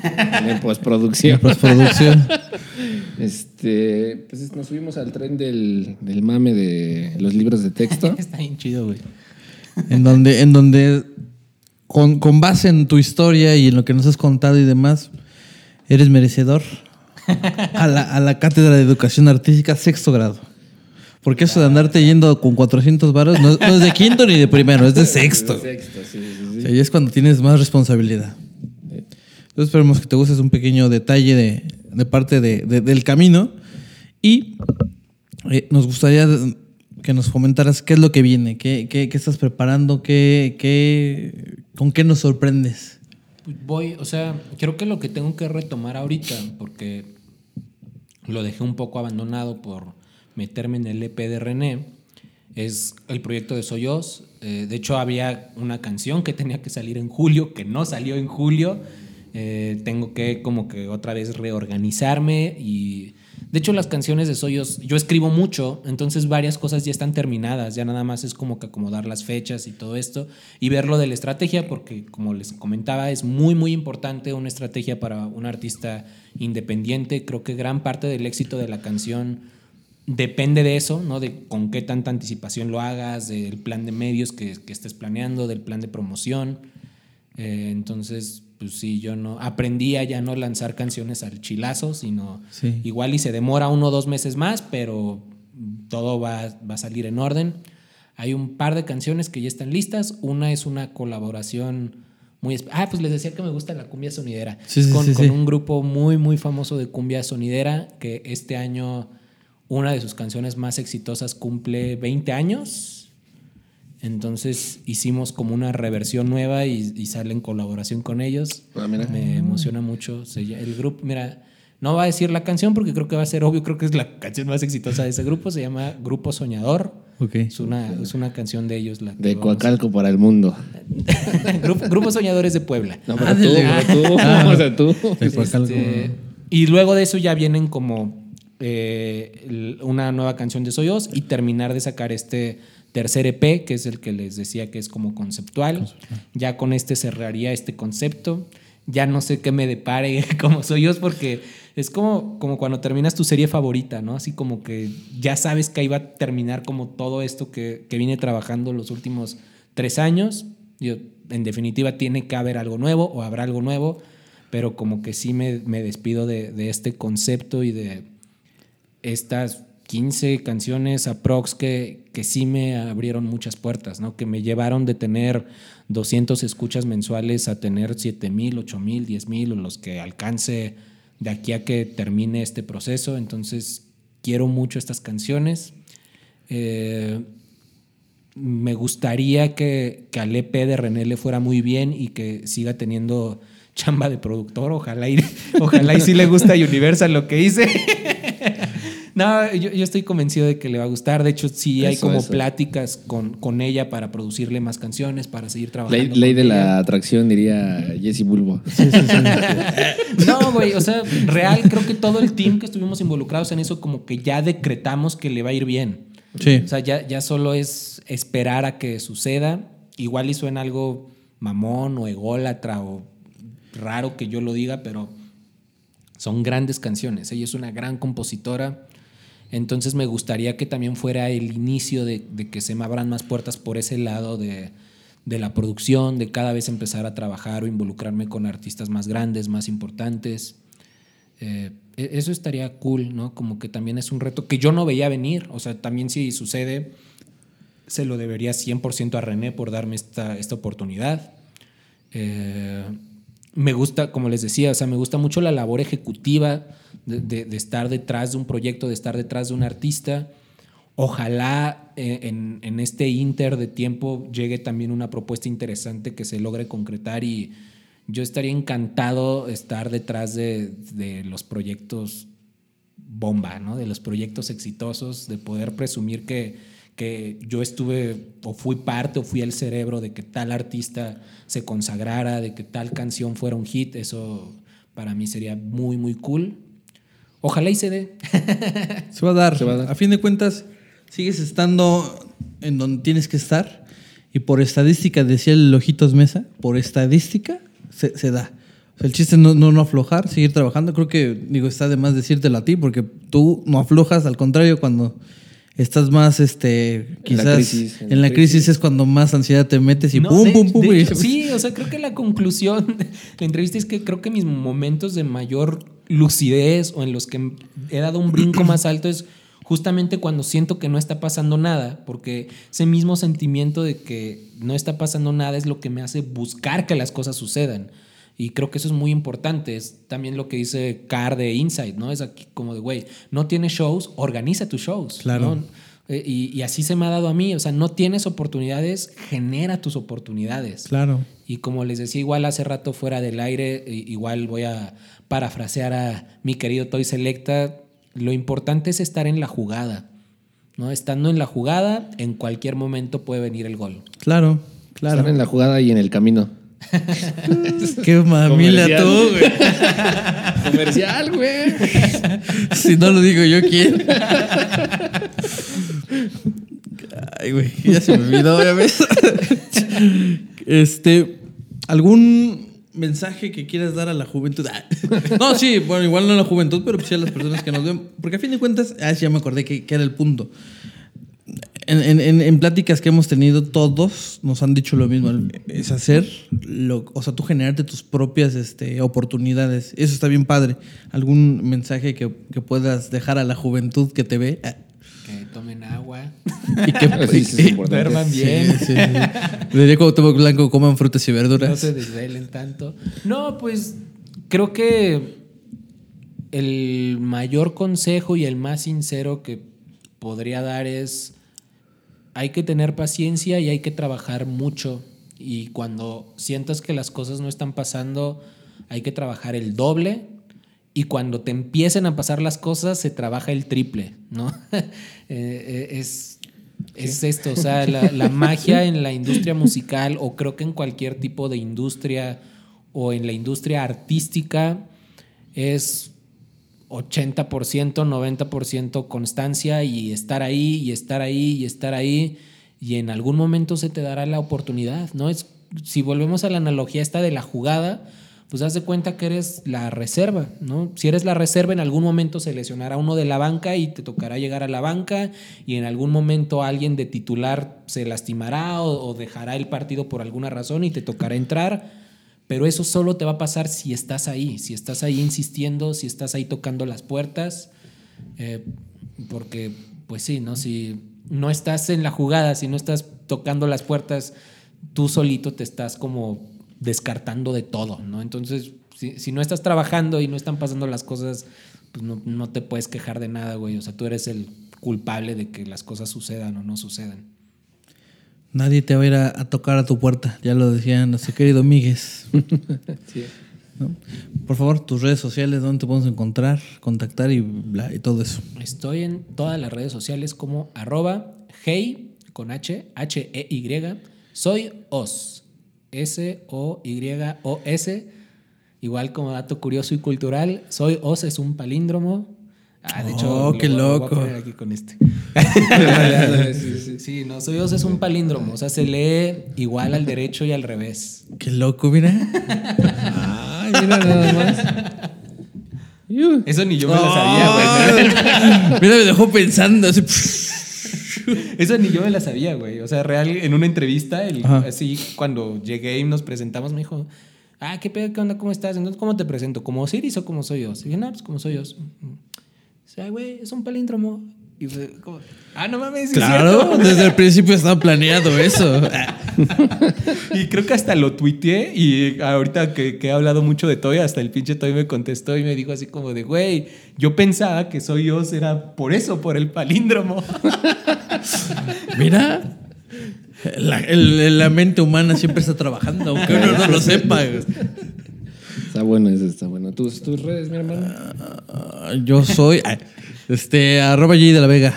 en postproducción. En postproducción. este. Pues nos subimos al tren del, del mame de los libros de texto. Está bien chido, güey. En donde, en donde con, con base en tu historia y en lo que nos has contado y demás eres merecedor a la, cátedra de educación artística sexto grado. Porque eso de andarte yendo con 400 varos no, es de quinto ni de primero, es de sexto. De sexto, sí, sí, sí. es cuando tienes más responsabilidad. Entonces esperemos que te guste un pequeño detalle de, parte del camino. Y eh, nos gustaría que nos comentaras qué es lo que viene, qué, qué, estás preparando, qué, qué, con qué nos sorprendes. Voy, o sea, creo que lo que tengo que retomar ahorita, porque lo dejé un poco abandonado por meterme en el EP de René, es el proyecto de Soyos. Eh, de hecho, había una canción que tenía que salir en julio, que no salió en julio. Eh, tengo que como que otra vez reorganizarme y de hecho, las canciones de Soyos, yo escribo mucho, entonces varias cosas ya están terminadas, ya nada más es como que acomodar las fechas y todo esto y verlo de la estrategia, porque como les comentaba, es muy, muy importante una estrategia para un artista independiente. Creo que gran parte del éxito de la canción depende de eso, ¿no? De con qué tanta anticipación lo hagas, del plan de medios que, que estés planeando, del plan de promoción. Eh, entonces, pues sí, yo no aprendí a ya no lanzar canciones al chilazo, sino igual y se demora uno o dos meses más, pero todo va, va, a salir en orden. Hay un par de canciones que ya están listas. Una es una colaboración muy... Ah, pues les decía que me gusta la cumbia sonidera. con, con un grupo muy, muy famoso de cumbia sonidera que este año una de sus canciones más exitosas cumple 20 años entonces hicimos como una reversión nueva y, sale en colaboración con ellos. Ah, Me emociona mucho. El grupo, mira, no va a decir la canción porque creo que va a ser obvio, creo que es la canción más exitosa de ese grupo. Se llama Grupo Soñador. Okay. Es, una, es una canción de ellos. La de Coacalco para el mundo. grupo, Soñadores de Puebla. No, pero tú, tú, ah, tú. Este, y luego de eso ya vienen como eh, una nueva canción de Soyos y terminar de sacar este tercer EP, que es el que les decía que es como conceptual. Ya con este cerraría este concepto. Ya no sé qué me depare como soy yo, porque es como, como cuando terminas tu serie favorita, ¿no? Así como que ya sabes que ahí va a terminar como todo esto que, que vine trabajando los últimos tres años. Yo, en definitiva, tiene que haber algo nuevo o habrá algo nuevo. pero como que sí me, despido de, este concepto y de estas 15 canciones aprox que, que sí me abrieron muchas puertas, ¿no? que me llevaron de tener 200 escuchas mensuales a tener 7 mil, 8 mil, 10 mil o los que alcance de aquí a que termine este proceso. Entonces quiero mucho estas canciones. Eh, me gustaría que, que, al EP de René le fuera muy bien y que siga teniendo chamba de productor. Ojalá y, ojalá y sí le gusta Universal lo que hice. no, yo, estoy convencido de que le va a gustar. De hecho, sí hay como pláticas con, con, ella para producirle más canciones, para seguir trabajando. Ley, de la atracción, diría Jesse Bulbo. no, güey, o sea, real, creo que todo el team que estuvimos involucrados en eso, como que ya decretamos que le va a ir bien. Sí. O sea, ya, ya solo es esperar a que suceda. Igual y suena algo mamón o ególatra o raro que yo lo diga, pero son grandes canciones. Ella es una gran compositora. Entonces me gustaría que también fuera el inicio de, que se me abran más puertas por ese lado de, la producción, de cada vez empezar a trabajar o involucrarme con artistas más grandes, más importantes. Eh, e, eso estaría cool, ¿no? Como que también es un reto que yo no veía venir. O sea, también si sucede, se lo debería 100% a René por darme esta, oportunidad. Eh, me gusta, como les decía, o sea, me gusta mucho la labor ejecutiva de, estar detrás de un proyecto, de estar detrás de un artista. Ojalá eh, en, este inter de tiempo llegue también una propuesta interesante que se logre concretar y yo estaría encantado estar detrás de, de los proyectos bomba, ¿no? de los proyectos exitosos, de poder presumir que, que yo estuve o fui parte o fui el cerebro de que tal artista se consagrara, de que tal canción fuera un hit, eso para mí sería muy, muy cool. Ojalá y se dé. Se va a dar. a, fin de cuentas, sigues estando en donde tienes que estar y por estadística, decía el Ojitos Mesa, por estadística se, da. el chiste es no, no, no, aflojar, seguir trabajando. Creo que, digo, está de más decírtelo a ti porque tú no aflojas, al contrario, cuando estás más, este, quizás en la crisis, es cuando más ansiedad te metes y pum, pum, pum. sí, o sea, creo que la conclusión de la entrevista es que creo que mis momentos de mayor lucidez o en los que he dado un brinco más alto es justamente cuando siento que no está pasando nada, porque ese mismo sentimiento de que no está pasando nada es lo que me hace buscar que las cosas sucedan. Y creo que eso es muy importante. Es también lo que dice Car de Insight, ¿no? Es aquí como de, güey, no tienes shows, organiza tus shows. Claro. Eh, y, así se me ha dado a mí. O sea, no tienes oportunidades, genera tus oportunidades. Claro. Y como les decía, igual hace rato fuera del aire, igual voy a parafrasear a mi querido Toy Selecta. Lo importante es estar en la jugada. ¿no? Estando en la jugada, en cualquier momento puede venir el gol. Claro, claro. Estar en la jugada y en el camino. Qué mamila tú, güey. Comercial, güey. Si no lo digo yo, ¿quién? Ay, güey, ya se me olvidó, ya ves. Este, ¿algún mensaje que quieras dar a la juventud? Ah. No, sí, bueno, igual no a la juventud, pero sí a las personas que nos ven. Porque a fin de cuentas, ah, ya me acordé que, que era el punto en, pláticas que hemos tenido, todos nos han dicho lo mismo. Es hacer, lo, o sea, tú generarte tus propias este, oportunidades. Eso está bien padre. ¿Algún mensaje que, puedas dejar a la juventud que te ve? Que tomen agua. Y que duerman bien. Sí, sí, como blanco, coman frutas y verduras. No se desvelen tanto. No, pues creo que el mayor consejo y el más sincero que podría dar es hay que tener paciencia y hay que trabajar mucho. Y cuando sientas que las cosas no están pasando, hay que trabajar el doble. Y cuando te empiecen a pasar las cosas, se trabaja el triple, ¿no? Eh, eh, es, es esto, o sea, la, la magia en la industria musical o creo que en cualquier tipo de industria o en la industria artística es 80%, 90% constancia y estar ahí y estar ahí y estar ahí y en algún momento se te dará la oportunidad, ¿no? Es, si volvemos a la analogía esta de la jugada, pues haz de cuenta que eres la reserva, ¿no? Si eres la reserva, en algún momento se lesionará uno de la banca y te tocará llegar a la banca y en algún momento alguien de titular se lastimará o, o dejará el partido por alguna razón y te tocará entrar Pero eso solo te va a pasar si estás ahí, si estás ahí insistiendo, si estás ahí tocando las puertas, eh, porque pues sí, ¿no? Si no estás en la jugada, si no estás tocando las puertas, tú solito te estás como descartando de todo, ¿no? Entonces, si, no estás trabajando y no están pasando las cosas, pues no, no te puedes quejar de nada, güey. O sea, tú eres el culpable de que las cosas sucedan o no sucedan. Nadie te va a ir a, tocar a tu puerta, ya lo decía nuestro querido Míguez. Por favor, tus redes sociales, ¿dónde te podemos encontrar, contactar y, y todo eso? Estoy en todas las redes sociales como arroba hey con H, H-E-Y. Soy Os, S-O-Y-O-S. Igual como dato curioso y cultural, soy Os es un palíndromo Ah, de hecho, oh, qué loco. aquí con este. sí, no, soy es un palíndromo. O sea, se lee igual al derecho y al revés. Qué loco, mira. Ay, mira nada más. Eso ni yo me lo sabía, güey. mira, me dejó pensando. Así. Eso ni yo me la sabía, güey. O sea, real, en una entrevista, así, cuando llegué y nos presentamos, me dijo, ah, ¿qué pedo? ¿Qué onda? ¿Cómo estás? Entonces, ¿cómo te presento? ¿Como Osiris o como soy yo? Y dije, no, pues como soy yo sea, güey, es un palíndromo. Y fue como, ah, no mames. Claro, desde el principio estaba planeado eso. y creo que hasta lo tuiteé y ahorita que, he hablado mucho de Toy, hasta el pinche Toy me contestó y me dijo así como de, güey, yo pensaba que soy yo, era por eso, por el palíndromo. Mira. La, mente humana siempre está trabajando, aunque uno no lo sepa. Está bueno eso, está bueno. ¿Tus, tus redes, mi hermano? Ah, yo soy este arroba G de la Vega.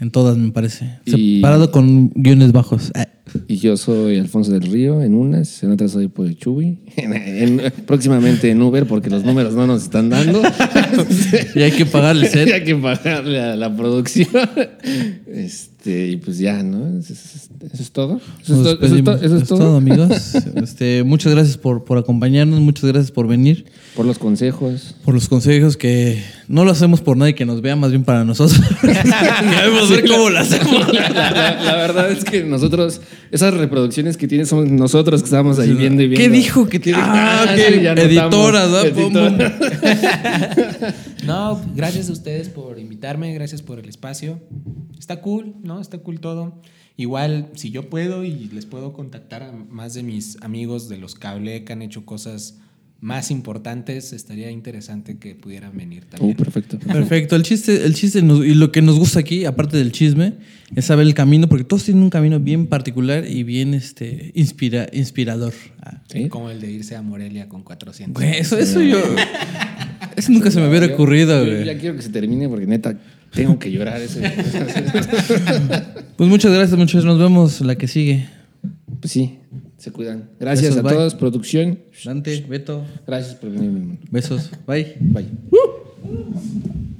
En todas, me parece. Separado con guiones bajos. Ah. Y yo soy Alfonso del Río en unas, en otras soy por Chubi. próximamente en Uber porque los números no nos están dando. y hay que pagarle set. hay que pagarle a la producción. Este, y pues ya, ¿no? Eso, es todo. Eso, es, todo. amigos. Este, muchas gracias por, por acompañarnos, muchas gracias por venir. Por los consejos. Por los consejos que no lo hacemos por nadie que nos vea, más bien para nosotros. Debemos ver cómo lo hacemos. La, verdad es que nosotros, esas reproducciones que tiene son nosotros que estamos ahí viendo y viendo. ¿Qué dijo que tiene? Ah, ah editoras, ¿no? no, gracias a ustedes por invitarme, gracias por el espacio. Está cool, ¿no? Está cool todo. Igual, si yo puedo y les puedo contactar a más de mis amigos de los cable que han hecho cosas más importantes, estaría interesante que pudieran venir también. Uh, perfecto. Perfecto. El chiste, el chiste y lo que nos gusta aquí, aparte del chisme, es saber el camino, porque todos tienen un camino bien particular y bien este, inspira, inspirador. Ah. Como el de irse a Morelia con 400. eso, eso yo. eso nunca se me hubiera ocurrido, güey. Ya quiero que se termine porque neta tengo que llorar. Ese. pues muchas gracias, muchachos. Nos vemos la que sigue. Pues sí. Se cuidan. Gracias a todos, producción. Dante, Beto. Gracias por venir, Besos. Bye. Bye. Uh.